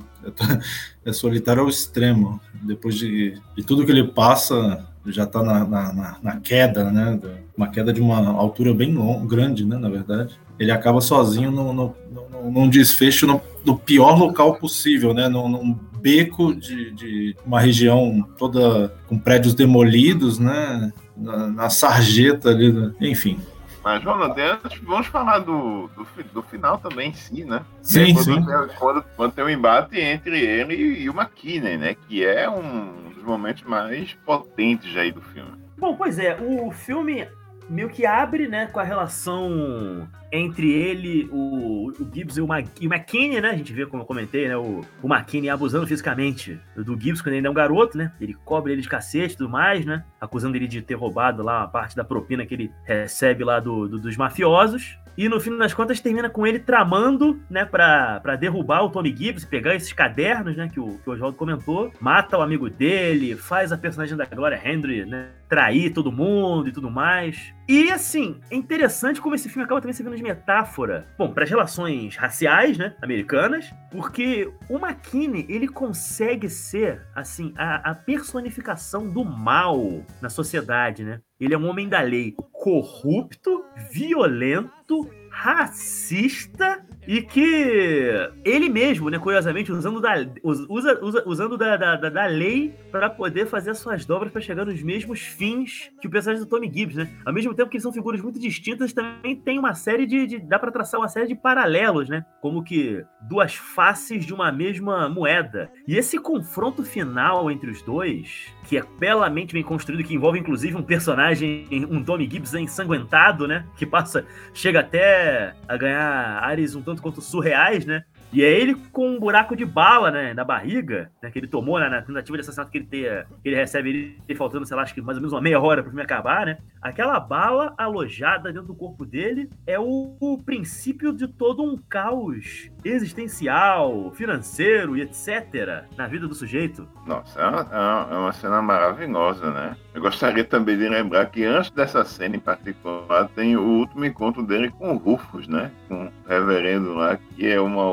É, é solitário ao extremo. Depois de, de tudo que ele passa, já está na, na, na, queda, né? Uma queda de uma altura bem long, grande, né? Na verdade. Ele acaba sozinho no, no, no, num desfecho no, no, pior local possível, né? Num, num beco de, de, uma região toda com prédios demolidos, né? Na, na sarjeta ali, né? enfim.
Mas, Jonathan, vamos falar do, do, do, final também em si, né?
Sim, quando sim.
Tem, quando, quando, tem um embate entre ele e, e o McKinney, né? Que é um dos momentos mais potentes aí do filme.
Bom, pois é, o filme meio que abre, né, com a relação entre ele, o, o Gibbs e o, e o McKinney, né? A gente vê, como eu comentei, né? O, o McKinney abusando fisicamente do Gibbs quando ele é um garoto, né? Ele cobre ele de cacete e tudo mais, né? Acusando ele de ter roubado lá a parte da propina que ele recebe lá do, do dos mafiosos. E no fim das contas termina com ele tramando, né, pra, pra derrubar o Tony Gibbs, pegar esses cadernos, né, que o, que o Oswaldo comentou, mata o amigo dele, faz a personagem da Glória Henry, né, trair todo mundo e tudo mais. E assim, é interessante como esse filme acaba também servindo de metáfora, bom, para as relações raciais, né, americanas, porque o McKinney, ele consegue ser, assim, a, a personificação do mal na sociedade, né? Ele é um homem da lei corrupto, violento, racista e que ele mesmo, né, curiosamente, usando da, usa, usa, usando da, da, da lei para poder fazer as suas dobras para chegar nos mesmos fins que o personagem do Tommy Gibbs, né? Ao mesmo tempo que são figuras muito distintas, também tem uma série de, de dá para traçar uma série de paralelos, né? Como que duas faces de uma mesma moeda. E esse confronto final entre os dois, que é belamente bem construído, que envolve inclusive um personagem, um Tommy Gibbs ensanguentado, né? Que passa, chega até a ganhar áreas um tanto quanto surreais, né? E é ele com um buraco de bala, né, na barriga, né, que ele tomou né, na tentativa de assassinato que ele, ter, que ele recebe, ele, faltando, sei lá, acho que mais ou menos uma meia hora para o filme acabar, né? Aquela bala alojada dentro do corpo dele é o, o princípio de todo um caos existencial, financeiro e etc. na vida do sujeito.
Nossa, é uma, é uma cena maravilhosa, né? Eu gostaria também de lembrar que antes dessa cena em particular tem o último encontro dele com o Rufus, né? Com o reverendo lá, que é uma,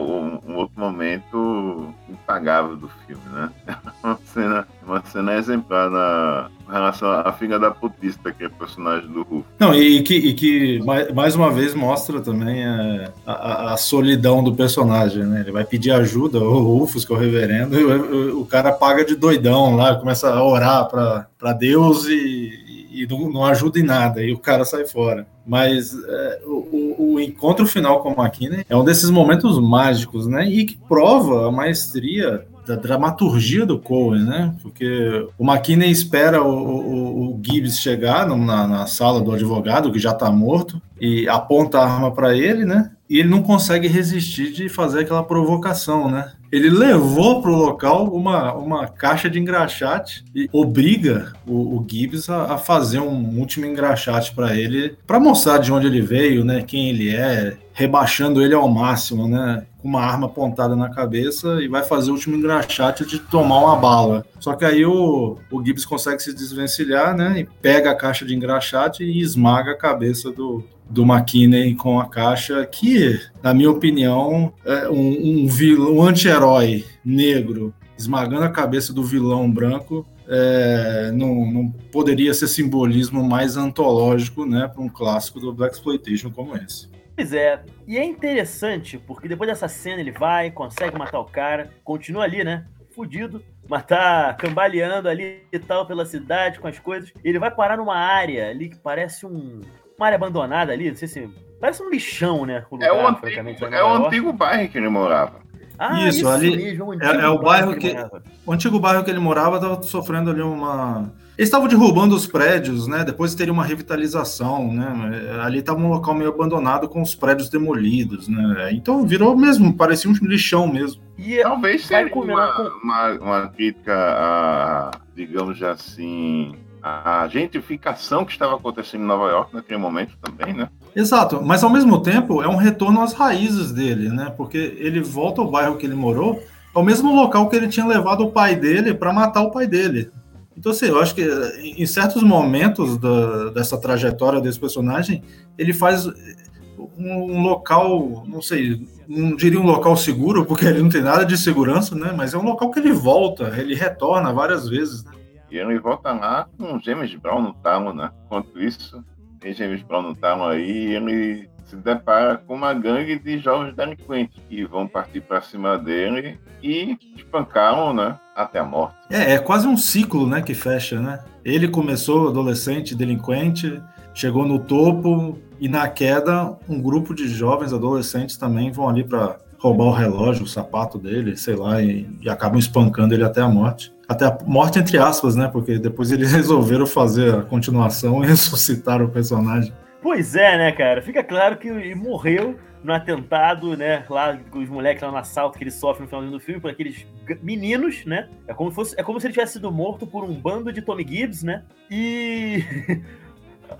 um, outro momento impagável do filme, né? uma cena, uma cena exemplar na relação à filha da putista, que é personagem do Rufus.
Não, e que, e que mais uma vez mostra também a, a, a, solidão do personagem, né? Ele vai pedir ajuda, o Rufus, que é o reverendo, e o, o cara paga de doidão lá, começa a orar para Deus e, e não, não, ajuda em nada, e o cara sai fora. Mas é, o, o, encontro final com a McKinney é um desses momentos mágicos, né? E que prova a maestria da dramaturgia do Cohen, né? Porque o McKinney espera o, o, o Gibbs chegar na, na, sala do advogado, que já está morto, e aponta a arma para ele, né? E ele não consegue resistir de fazer aquela provocação, né? Ele levou para o local uma, uma caixa de engraxate e obriga o, o Gibbs a, a, fazer um último engraxate para ele, para mostrar de onde ele veio, né? Quem ele é, rebaixando ele ao máximo, né? Com uma arma apontada na cabeça e vai fazer o último engraxate de tomar uma bala. Só que aí o, o Gibbs consegue se desvencilhar, né? E pega a caixa de engraxate e esmaga a cabeça do, do McKinney com a caixa, que, na minha opinião, é um, um, um anti-herói negro esmagando a cabeça do vilão branco é, não, não, poderia ser simbolismo mais antológico né, para um clássico do Black Exploitation como esse.
Pois é, e é interessante porque depois dessa cena ele vai, consegue matar o cara, continua ali, né? Fudido, mas tá cambaleando ali e tal pela cidade com as coisas. Ele vai parar numa área ali que parece um, uma área abandonada ali, não sei se. Parece um lixão, né?
O lugar, é o antigo, é o antigo bairro que ele morava.
Ah, isso, isso ali mesmo, é, é, o bairro que, que o antigo bairro que ele morava estava sofrendo ali uma eles estavam derrubando os prédios, né? Depois teria uma revitalização, né? Ali estava um local meio abandonado com os prédios demolidos, né? Então virou mesmo, parecia um lixão mesmo.
E talvez seja uma, uma, uma crítica a, digamos assim, a gentrificação que estava acontecendo em Nova York naquele momento também, né?
Exato, mas ao mesmo tempo é um retorno às raízes dele, né? Porque ele volta ao bairro que ele morou, ao mesmo local que ele tinha levado o pai dele para matar o pai dele. Então, assim, eu acho que em certos momentos da, dessa trajetória desse personagem, ele faz um, um, local, não sei, não diria um local seguro, porque ele não tem nada de segurança, né? Mas é um local que ele volta, ele retorna várias vezes, né?
E ele volta lá com James Brown no talo, né? Enquanto isso, tem James Brown no talo aí, ele se depara com uma gangue de jovens delinquentes que vão partir para cima dele e espancaram, né? Até a morte.
É, é quase um ciclo, né? Que fecha, né? Ele começou adolescente, delinquente, chegou no topo e na queda um grupo de jovens adolescentes também vão ali para roubar o relógio, o sapato dele, sei lá, e, e, acabam espancando ele até a morte. Até a morte entre aspas, né? Porque depois eles resolveram fazer a continuação e ressuscitar o personagem.
Pois é, né, cara? Fica claro que ele morreu no atentado, né? Lá com os moleques lá no assalto que ele sofre no final do filme, por aqueles meninos, né? É como, fosse, é como se ele tivesse sido morto por um bando de Tommy Gibbs, né? E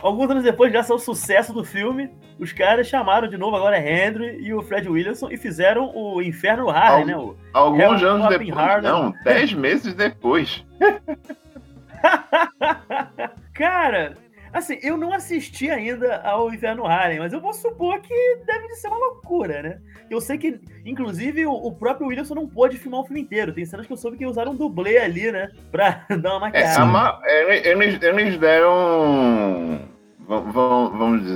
alguns anos depois, graças ao sucesso do filme, os caras chamaram de novo agora é Henry e o Fred Williamson e fizeram o Inferno Harley, né? O
alguns anos depois, não, dez meses depois.
cara, Assim, eu não assisti ainda ao Inferno Harlem, mas eu vou supor que deve ser uma loucura, né? Eu sei que, inclusive, o, o próprio Williamson não pôde filmar o filme inteiro. Tem cenas que eu soube que usaram um dublê ali, né? Pra dar uma é, maquiagem.
É, eles, eles deram.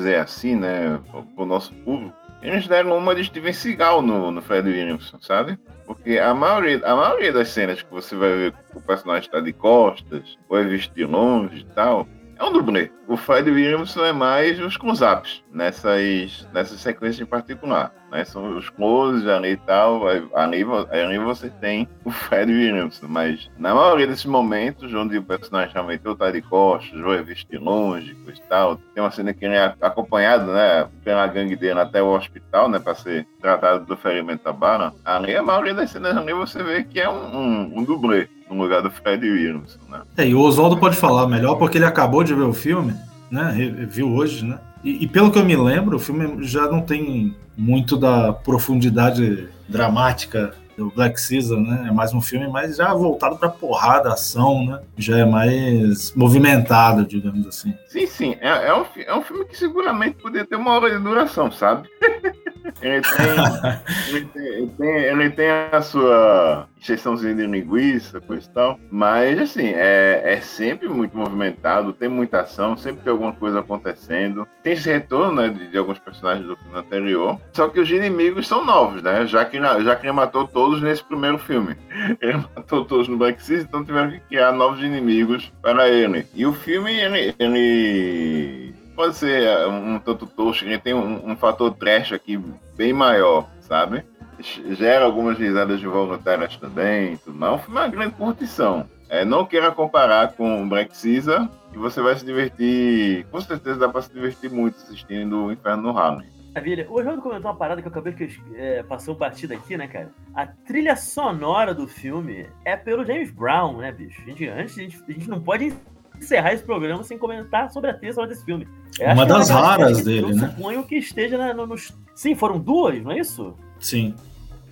Dizer assim, né? Pro nosso público. Eles deram uma de Steven Seagal no, no Fred Williamson, sabe? Porque a maioria, a maioria das cenas que você vai ver o personagem está de costas, ou é visto de longe e tal, é um dublê. O Fred Williamson é mais os close-ups nessas, nessas sequências em particular. Né? São os closes ali e tal. Ali, ali você tem o Fred Williamson. Mas na maioria desses momentos, onde o personagem realmente ou tá de costas, ou é visto de longe, e tal, tem uma cena que ele é acompanhado né, pela gangue dele até o hospital, né, para ser tratado do ferimento da bala. Ali, a maioria das cenas ali você vê que é um, um, um dublê no lugar do Fred Williams, né?
É, e o Oswaldo pode falar melhor porque ele acabou de ver o filme, né? Viu hoje, né? E, e, pelo que eu me lembro, o filme já não tem muito da profundidade dramática do Black Season, né? É mais um filme mais já voltado para porrada, ação, né? Já é mais movimentado, digamos assim.
Sim, sim. É, é, um, é um filme que seguramente poderia ter uma hora de duração, sabe? ele, tem, ele, tem, ele, tem, ele tem a sua injeçãozinha de linguiça, coisa e tal. Mas, assim, é, é sempre muito movimentado, tem muita ação, sempre tem alguma coisa acontecendo. Tem esse retorno, né, de, de alguns personagens do filme anterior. Só que os inimigos são novos, né? Já que, já que ele matou todos nesse primeiro filme. Ele matou todos no Black Seas, então tiveram que criar novos inimigos para ele. E o filme, ele, ele pode ser um tanto tosco, ele tem um, um fator trash aqui bem maior, sabe? gera algumas risadas voluntárias também. Tudo mais. É uma grande curtição. É, não queira comparar com Black Caesar e você vai se divertir. Com certeza dá para se divertir muito assistindo o Inferno no Harlem.
Maravilha. O João comentou uma parada que eu acabei de é, passou partida aqui, né, cara? A trilha sonora do filme é pelo James Brown, né, bicho? A gente, antes, a gente, a gente não pode encerrar esse programa sem comentar sobre a trilha sonora desse filme.
Eu uma das raras dele, né?
Suponho que esteja na, no, nos. Sim, foram duas, não é isso?
Sim.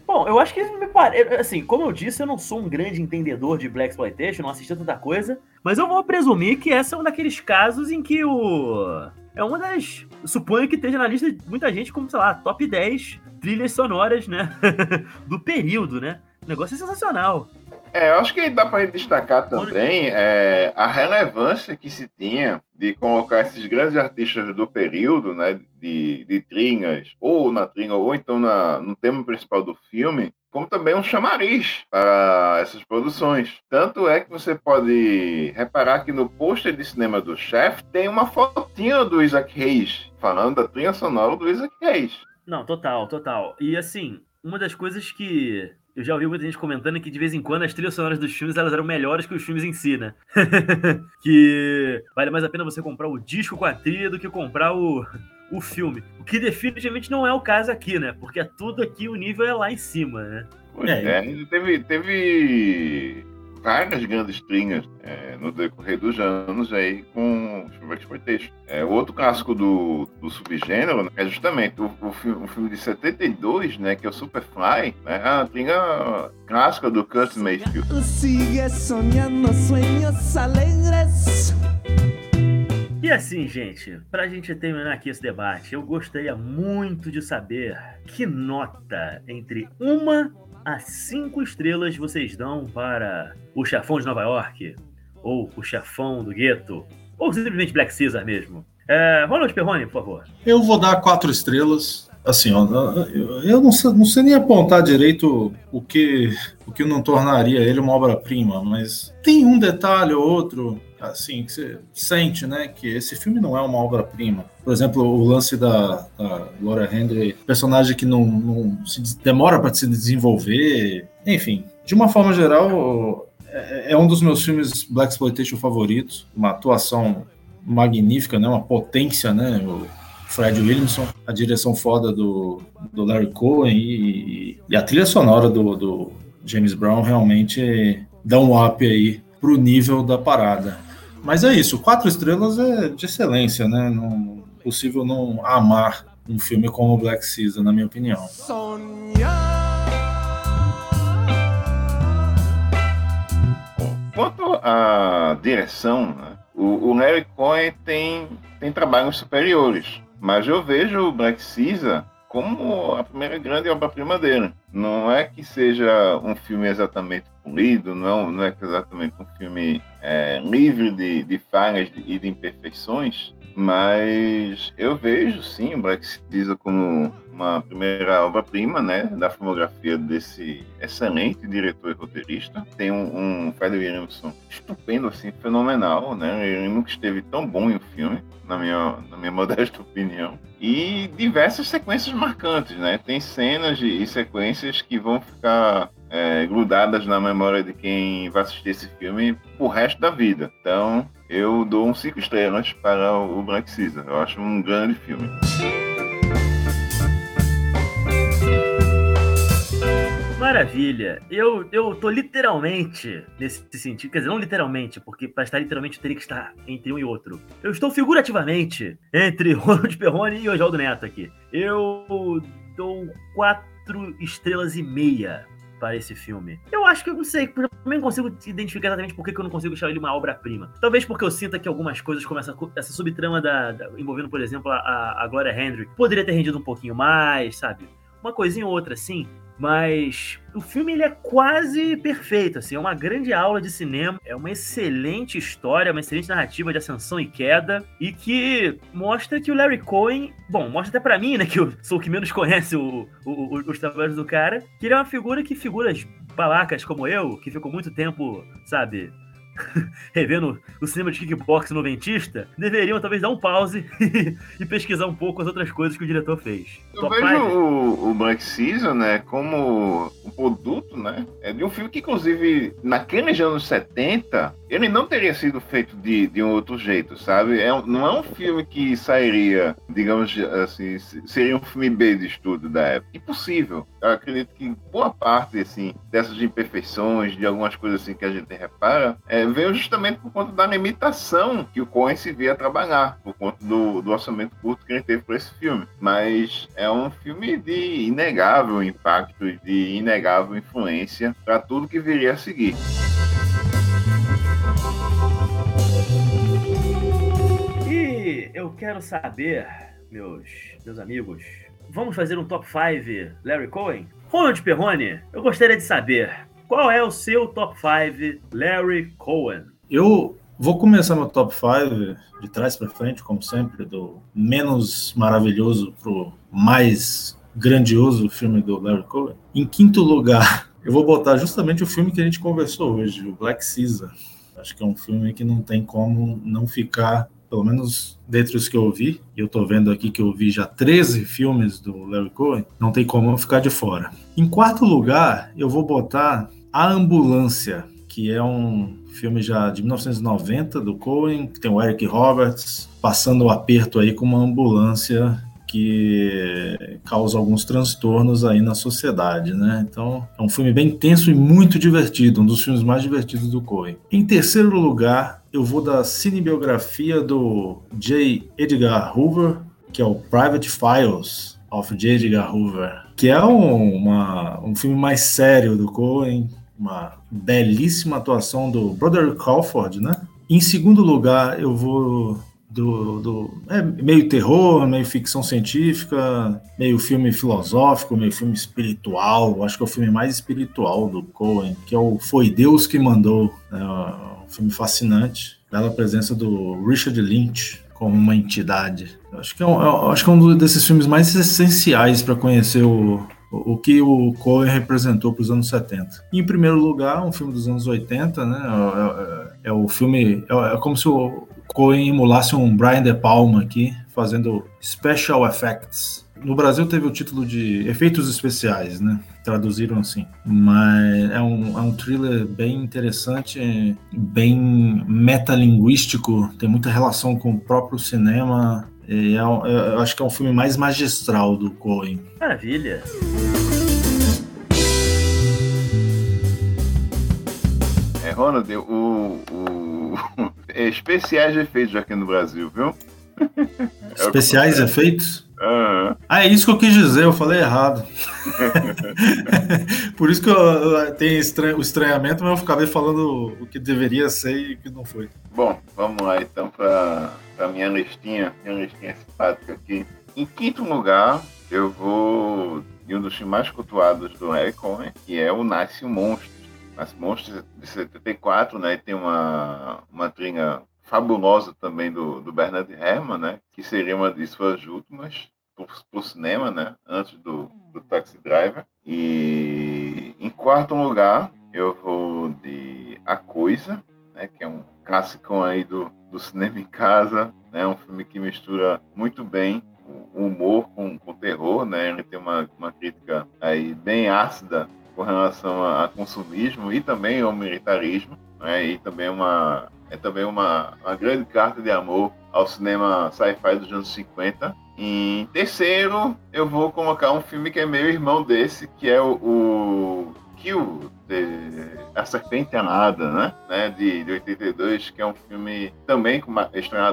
Bom, eu acho que me parece. Assim, como eu disse, eu não sou um grande entendedor de Black Exploitation, não assisti tanta coisa. Mas eu vou presumir que esse é um daqueles casos em que o. É uma das. Suponho que esteja na lista de muita gente como, sei lá, top 10 trilhas sonoras, né? do período, né? O negócio é sensacional.
É, eu acho que dá para destacar também é, a relevância que se tinha de colocar esses grandes artistas do período, né, de, de trinhas, ou na trinha, ou então na, no tema principal do filme, como também um chamariz para essas produções. Tanto é que você pode reparar que no pôster de cinema do chefe tem uma fotinha do Isaac Reis, falando da trilha sonora do Isaac Reis.
Não, total, total. E assim, uma das coisas que eu já ouvi muita gente comentando que de vez em quando as trilhas sonoras dos filmes elas eram melhores que os filmes em si, né? que vale mais a pena você comprar o disco com a trilha do que comprar o, o filme. O que definitivamente não é o caso aqui, né? Porque é tudo aqui, o nível é lá em cima, né?
Pois é, é teve, teve várias grandes trilhas é, no decorrer dos anos aí com o Exploitation. É, o outro clássico do, do subgênero né, é justamente o, o, filme, o, filme, de 72, né, que é o Superfly, né, a trilha clássica do Kurt Mayfield. Sigue sonhando sonhos
alegres. E assim, gente, pra gente terminar aqui esse debate, eu gostaria muito de saber que nota entre uma a cinco estrelas vocês dão para o chefão de Nova York, ou o chefão do gueto, ou simplesmente Black Caesar mesmo. É, Ronald Perrone, por favor.
Eu vou dar quatro estrelas. Assim, ó, eu não sei, não sei nem apontar direito o que, o que não tornaria ele uma obra-prima, mas tem um detalhe ou outro assim, que você sente, né, que esse filme não é uma obra-prima. Por exemplo, o lance da, da Laura Henry, personagem que não, não se demora para se desenvolver, enfim. De uma forma geral, é, é um dos meus filmes Black Exploitation favoritos, uma atuação magnífica, né, uma potência, né, o Fred Williamson, a direção foda do, do Larry Cohen e, e a trilha sonora do, do James Brown realmente dá um up aí pro nível da parada. Mas é isso, quatro estrelas é de excelência, né? Não possível não amar um filme como Black Season, na minha opinião.
Quanto à direção, né? o, o Larry Cohen tem, tem trabalhos superiores, mas eu vejo o Black Caesar como a primeira grande obra-prima dele. Não é que seja um filme exatamente polido, não, não é exatamente um filme é, livre de, de falhas e de imperfeições, mas eu vejo sim o Black Caesar como uma primeira obra-prima né, da filmografia desse excelente diretor e roteirista. Tem um, um Fred Williamson estupendo, assim, fenomenal, né? Ele nunca esteve tão bom em um filme, na minha, na minha modesta opinião. E diversas sequências marcantes, né? Tem cenas e sequências que vão ficar é, grudadas na memória de quem vai assistir esse filme o resto da vida. Então, eu dou um cinco estrelas para o Black Caesar. Eu acho um grande filme.
Maravilha. Eu, eu tô literalmente nesse sentido. Quer dizer, não literalmente, porque para estar literalmente eu teria que estar entre um e outro. Eu estou figurativamente entre Ronald Perrone e Oswaldo Neto aqui. Eu dou quatro estrelas e meia para esse filme. Eu acho que eu não sei, eu também consigo identificar exatamente por que eu não consigo achar ele uma obra-prima. Talvez porque eu sinta que algumas coisas, como essa, essa subtrama da, da, envolvendo, por exemplo, a, a Gloria Hendrick, poderia ter rendido um pouquinho mais, sabe? Uma coisinha ou outra assim, mas o filme ele é quase perfeito, assim, é uma grande aula de cinema, é uma excelente história, uma excelente narrativa de ascensão e queda e que mostra que o Larry Cohen, bom, mostra até para mim, né, que eu sou o que menos conhece o, o, os trabalhos do cara, que ele é uma figura que figuras balacas como eu, que ficou muito tempo, sabe, revendo o cinema de kickbox noventista, deveriam talvez dar um pause e pesquisar um pouco as outras coisas que o diretor fez.
Eu Top vejo o, o, Black Season, né, como um produto, né, é de um filme que, inclusive, naqueles anos 70, ele não teria sido feito de, de um outro jeito, sabe? É, não é um filme que sairia, digamos assim, seria um filme B de estudo da época. Impossível. Eu acredito que boa parte, assim, dessas imperfeições, de algumas coisas assim que a gente repara, é, veio justamente por conta da limitação que o Cohen se via trabalhar, por conta do, do orçamento curto que ele teve para esse filme. Mas é um filme de inegável impacto, de inegável influência para tudo que viria a seguir.
Eu quero saber, meus, meus amigos, vamos fazer um top 5 Larry Cohen? Ronald Perrone, eu gostaria de saber qual é o seu top 5 Larry Cohen?
Eu vou começar meu top 5 de trás para frente, como sempre, do menos maravilhoso pro mais grandioso filme do Larry Cohen. Em quinto lugar, eu vou botar justamente o filme que a gente conversou hoje, o Black Caesar. Acho que é um filme que não tem como não ficar, pelo menos dentre os que eu vi, e eu tô vendo aqui que eu vi já 13 filmes do Larry Cohen, não tem como ficar de fora. Em quarto lugar, eu vou botar A Ambulância, que é um filme já de 1990 do Cohen, que tem o Eric Roberts passando o aperto aí com uma ambulância que causa alguns transtornos aí na sociedade, né? Então, é um filme bem tenso e muito divertido, um dos filmes mais divertidos do Coen. Em terceiro lugar, eu vou da cinebiografia do J. Edgar Hoover, que é o Private Files of J. Edgar Hoover, que é um, uma, um filme mais sério do Coen, uma belíssima atuação do Brother Crawford, né? Em segundo lugar, eu vou do, do é meio terror, meio ficção científica, meio filme filosófico, meio filme espiritual. Acho que é o filme mais espiritual do Cohen, que é o Foi Deus que mandou. É um filme fascinante. Bela presença do Richard Lynch como uma entidade. Acho que é um, acho que é um desses filmes mais essenciais para conhecer o, o que o Cohen representou para os anos 70. Em primeiro lugar, um filme dos anos 80, né? É, é, é o filme. É, é, como se o Cohen emulasse um Brian De Palma aqui, fazendo special effects. No Brasil teve o título de Efeitos Especiais, né? Traduziram assim. Mas é um, é um thriller bem interessante, bem metalinguístico, tem muita relação com o próprio cinema é, é, eu acho que é um filme mais magistral do Coen.
Maravilha!
É, Ronald, o, o, especiais de efeitos aqui no Brasil, viu?
Especiais
é
efeitos?
Uhum.
Ah, é isso que eu quis dizer, eu falei errado. Por isso que eu, tenho o estranhamento, mas eu ficava falando o que deveria ser e o que não foi.
Bom, vamos lá então para a minha listinha, minha listinha simpática aqui. Em quinto lugar, eu vou de um dos filmes mais cultuados do Eric Cohen, que é o Nasce Monstro. Nasce Monstros de 74, né? Tem uma, uma trilha fabulosa também do, do Bernard Herrmann, né? Que seria uma de suas últimas para o cinema, né? Antes do, do Taxi Driver. E em quarto lugar, eu vou de A Coisa, né? Que é um clássico aí do, do cinema em casa, né? Um filme que mistura muito bem o humor com, com terror, né? Ele tem uma, uma crítica aí bem ácida com relação a, a consumismo e também ao militarismo, né? E também uma é também uma, uma grande carta de amor ao cinema sci-fi dos anos 50. Em terceiro, eu vou colocar um filme que é meio irmão desse, que é o, o Kill, de, A Serpente Alada, né? né? De, de 82, que é um filme também com,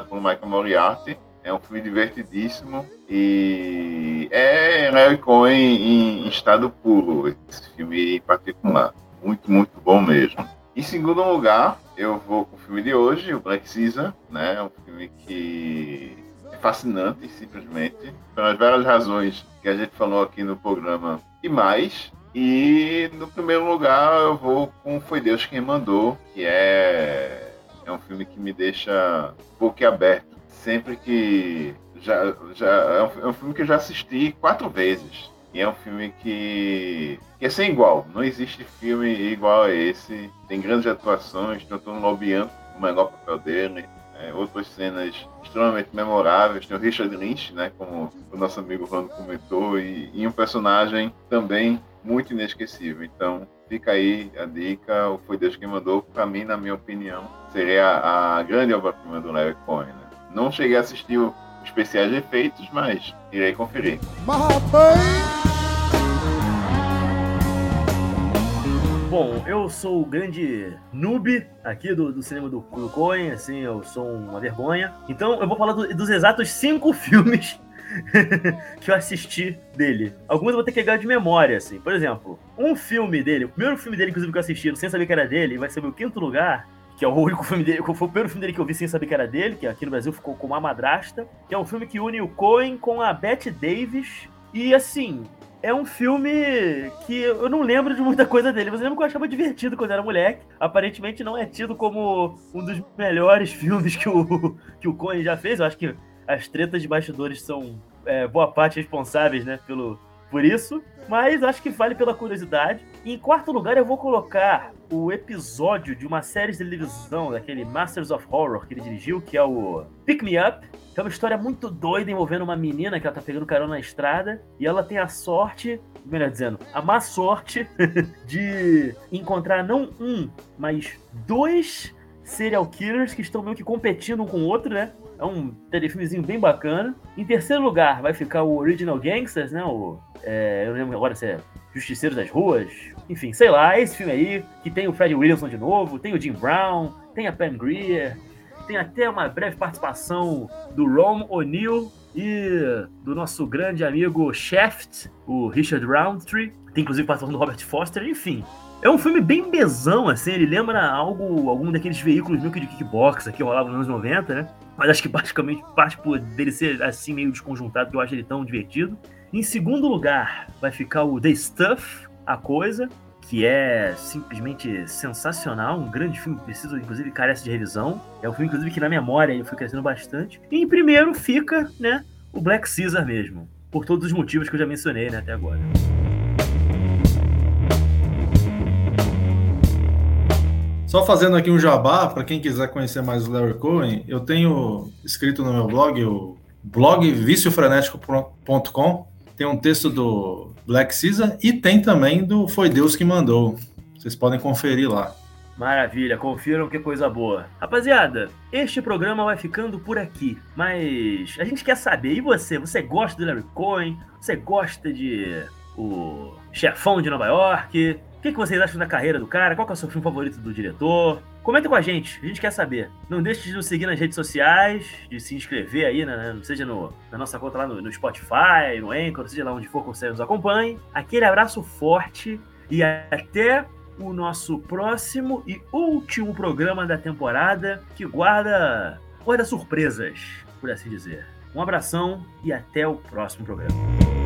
por Michael Moriarty. É um filme divertidíssimo e é Larry Cohen em, em estado puro, esse filme em particular. Muito, muito bom mesmo. Em segundo lugar, eu vou com o filme de hoje, o Black Caesar, né? Um filme que é fascinante, simplesmente, pelas várias razões que a gente falou aqui no programa e mais. E no primeiro lugar eu vou com Foi Deus Quem Mandou, que é, é um filme que me deixa boquiaberto. Sempre que. Já, já, é, um, é um filme que eu já assisti quatro vezes. E é um filme que, que é sem igual. Não existe filme igual a esse. Tem grandes atuações, tanto no Lobian, o melhor papel dele. É, outras cenas extremamente memoráveis. Tem o Richard Lynch, né, como o nosso amigo Rando comentou, e, e um personagem também muito inesquecível. Então, fica aí a dica. O Foi Deus quem mandou. Para mim, na minha opinião, seria a, a grande obra-prima do Larry Cohen. Né? Não cheguei a assistir o especiais efeitos, mas irei conferir.
Bom, eu sou o grande noob aqui do, do cinema do, do Coen, assim, eu sou uma vergonha. Então eu vou falar do, dos exatos cinco filmes que eu assisti dele. Alguns eu vou ter que pegar de memória, assim. Por exemplo, um filme dele, o primeiro filme dele, inclusive, que eu assisti, sem saber que era dele, vai ser meu quinto lugar, que é o único filme dele, foi o primeiro filme dele que eu vi sem saber que era dele, que aqui no Brasil ficou com uma madrasta, que é um filme que une o Coen com a Bette Davis. E assim, é um filme que eu não lembro de muita coisa dele, mas eu lembro que eu achava divertido quando era moleque. Aparentemente não é tido como um dos melhores filmes que o, que o Coen já fez. Eu acho que as tretas de bastidores são é, boa parte responsáveis, né, pelo, por isso, mas acho que vale pela curiosidade. Em quarto lugar, eu vou colocar o episódio de uma série de televisão, daquele Masters of Horror que ele dirigiu, que é o Pick Me Up. Que é uma história muito doida envolvendo uma menina que ela tá pegando carona na estrada e ela tem a sorte, melhor dizendo, a má sorte de encontrar não um, mas dois serial killers que estão meio que competindo um com o outro, né? É um telefilmezinho bem bacana. Em terceiro lugar vai ficar o Original Gangsters, né? O, é, eu lembro agora se é Justiceiros das Ruas. Enfim, sei lá, esse filme aí, que tem o Fred Williamson de novo, tem o Jim Brown, tem a Pam Grier, tem até uma breve participação do Ron O'Neill e do nosso grande amigo Shaft, o Richard Roundtree. Tem inclusive participação do Robert Foster, enfim. É um filme bem besão, assim, ele lembra algo, algum daqueles veículos meio que de kickbox que rolavam nos anos 90, né? Mas acho que basicamente parte por dele ser assim meio desconjuntado, que eu acho ele tão divertido. Em segundo lugar, vai ficar o The Stuff, A Coisa, que é simplesmente sensacional, um grande filme que precisa, inclusive, carece de revisão. É um filme, inclusive, que na memória ele foi crescendo bastante. E em primeiro fica, né, o Black Caesar mesmo, por todos os motivos que eu já mencionei, né, até agora.
Só fazendo aqui um jabá, para quem quiser conhecer mais o Larry Cohen, eu tenho escrito no meu blog, o blog vicioFrenético.com, tem um texto do Black Caesar e tem também do Foi Deus que Mandou. Vocês podem conferir lá.
Maravilha, confiram que coisa boa. Rapaziada, este programa vai ficando por aqui, mas a gente quer saber, e você? Você gosta do Larry Cohen? Você gosta de O Chefão de Nova York? O que, vocês acham da carreira do cara? Qual é o seu filme favorito do diretor? Comenta com a gente, a gente quer saber. Não deixe de nos seguir nas redes sociais, de se inscrever aí, né, seja no, na nossa conta lá no, no Spotify, no Anchor, seja lá onde for que você nos acompanhe. Aquele abraço forte e até o nosso próximo e último programa da temporada que guarda, guarda surpresas, por assim dizer. Um abração e até o próximo programa.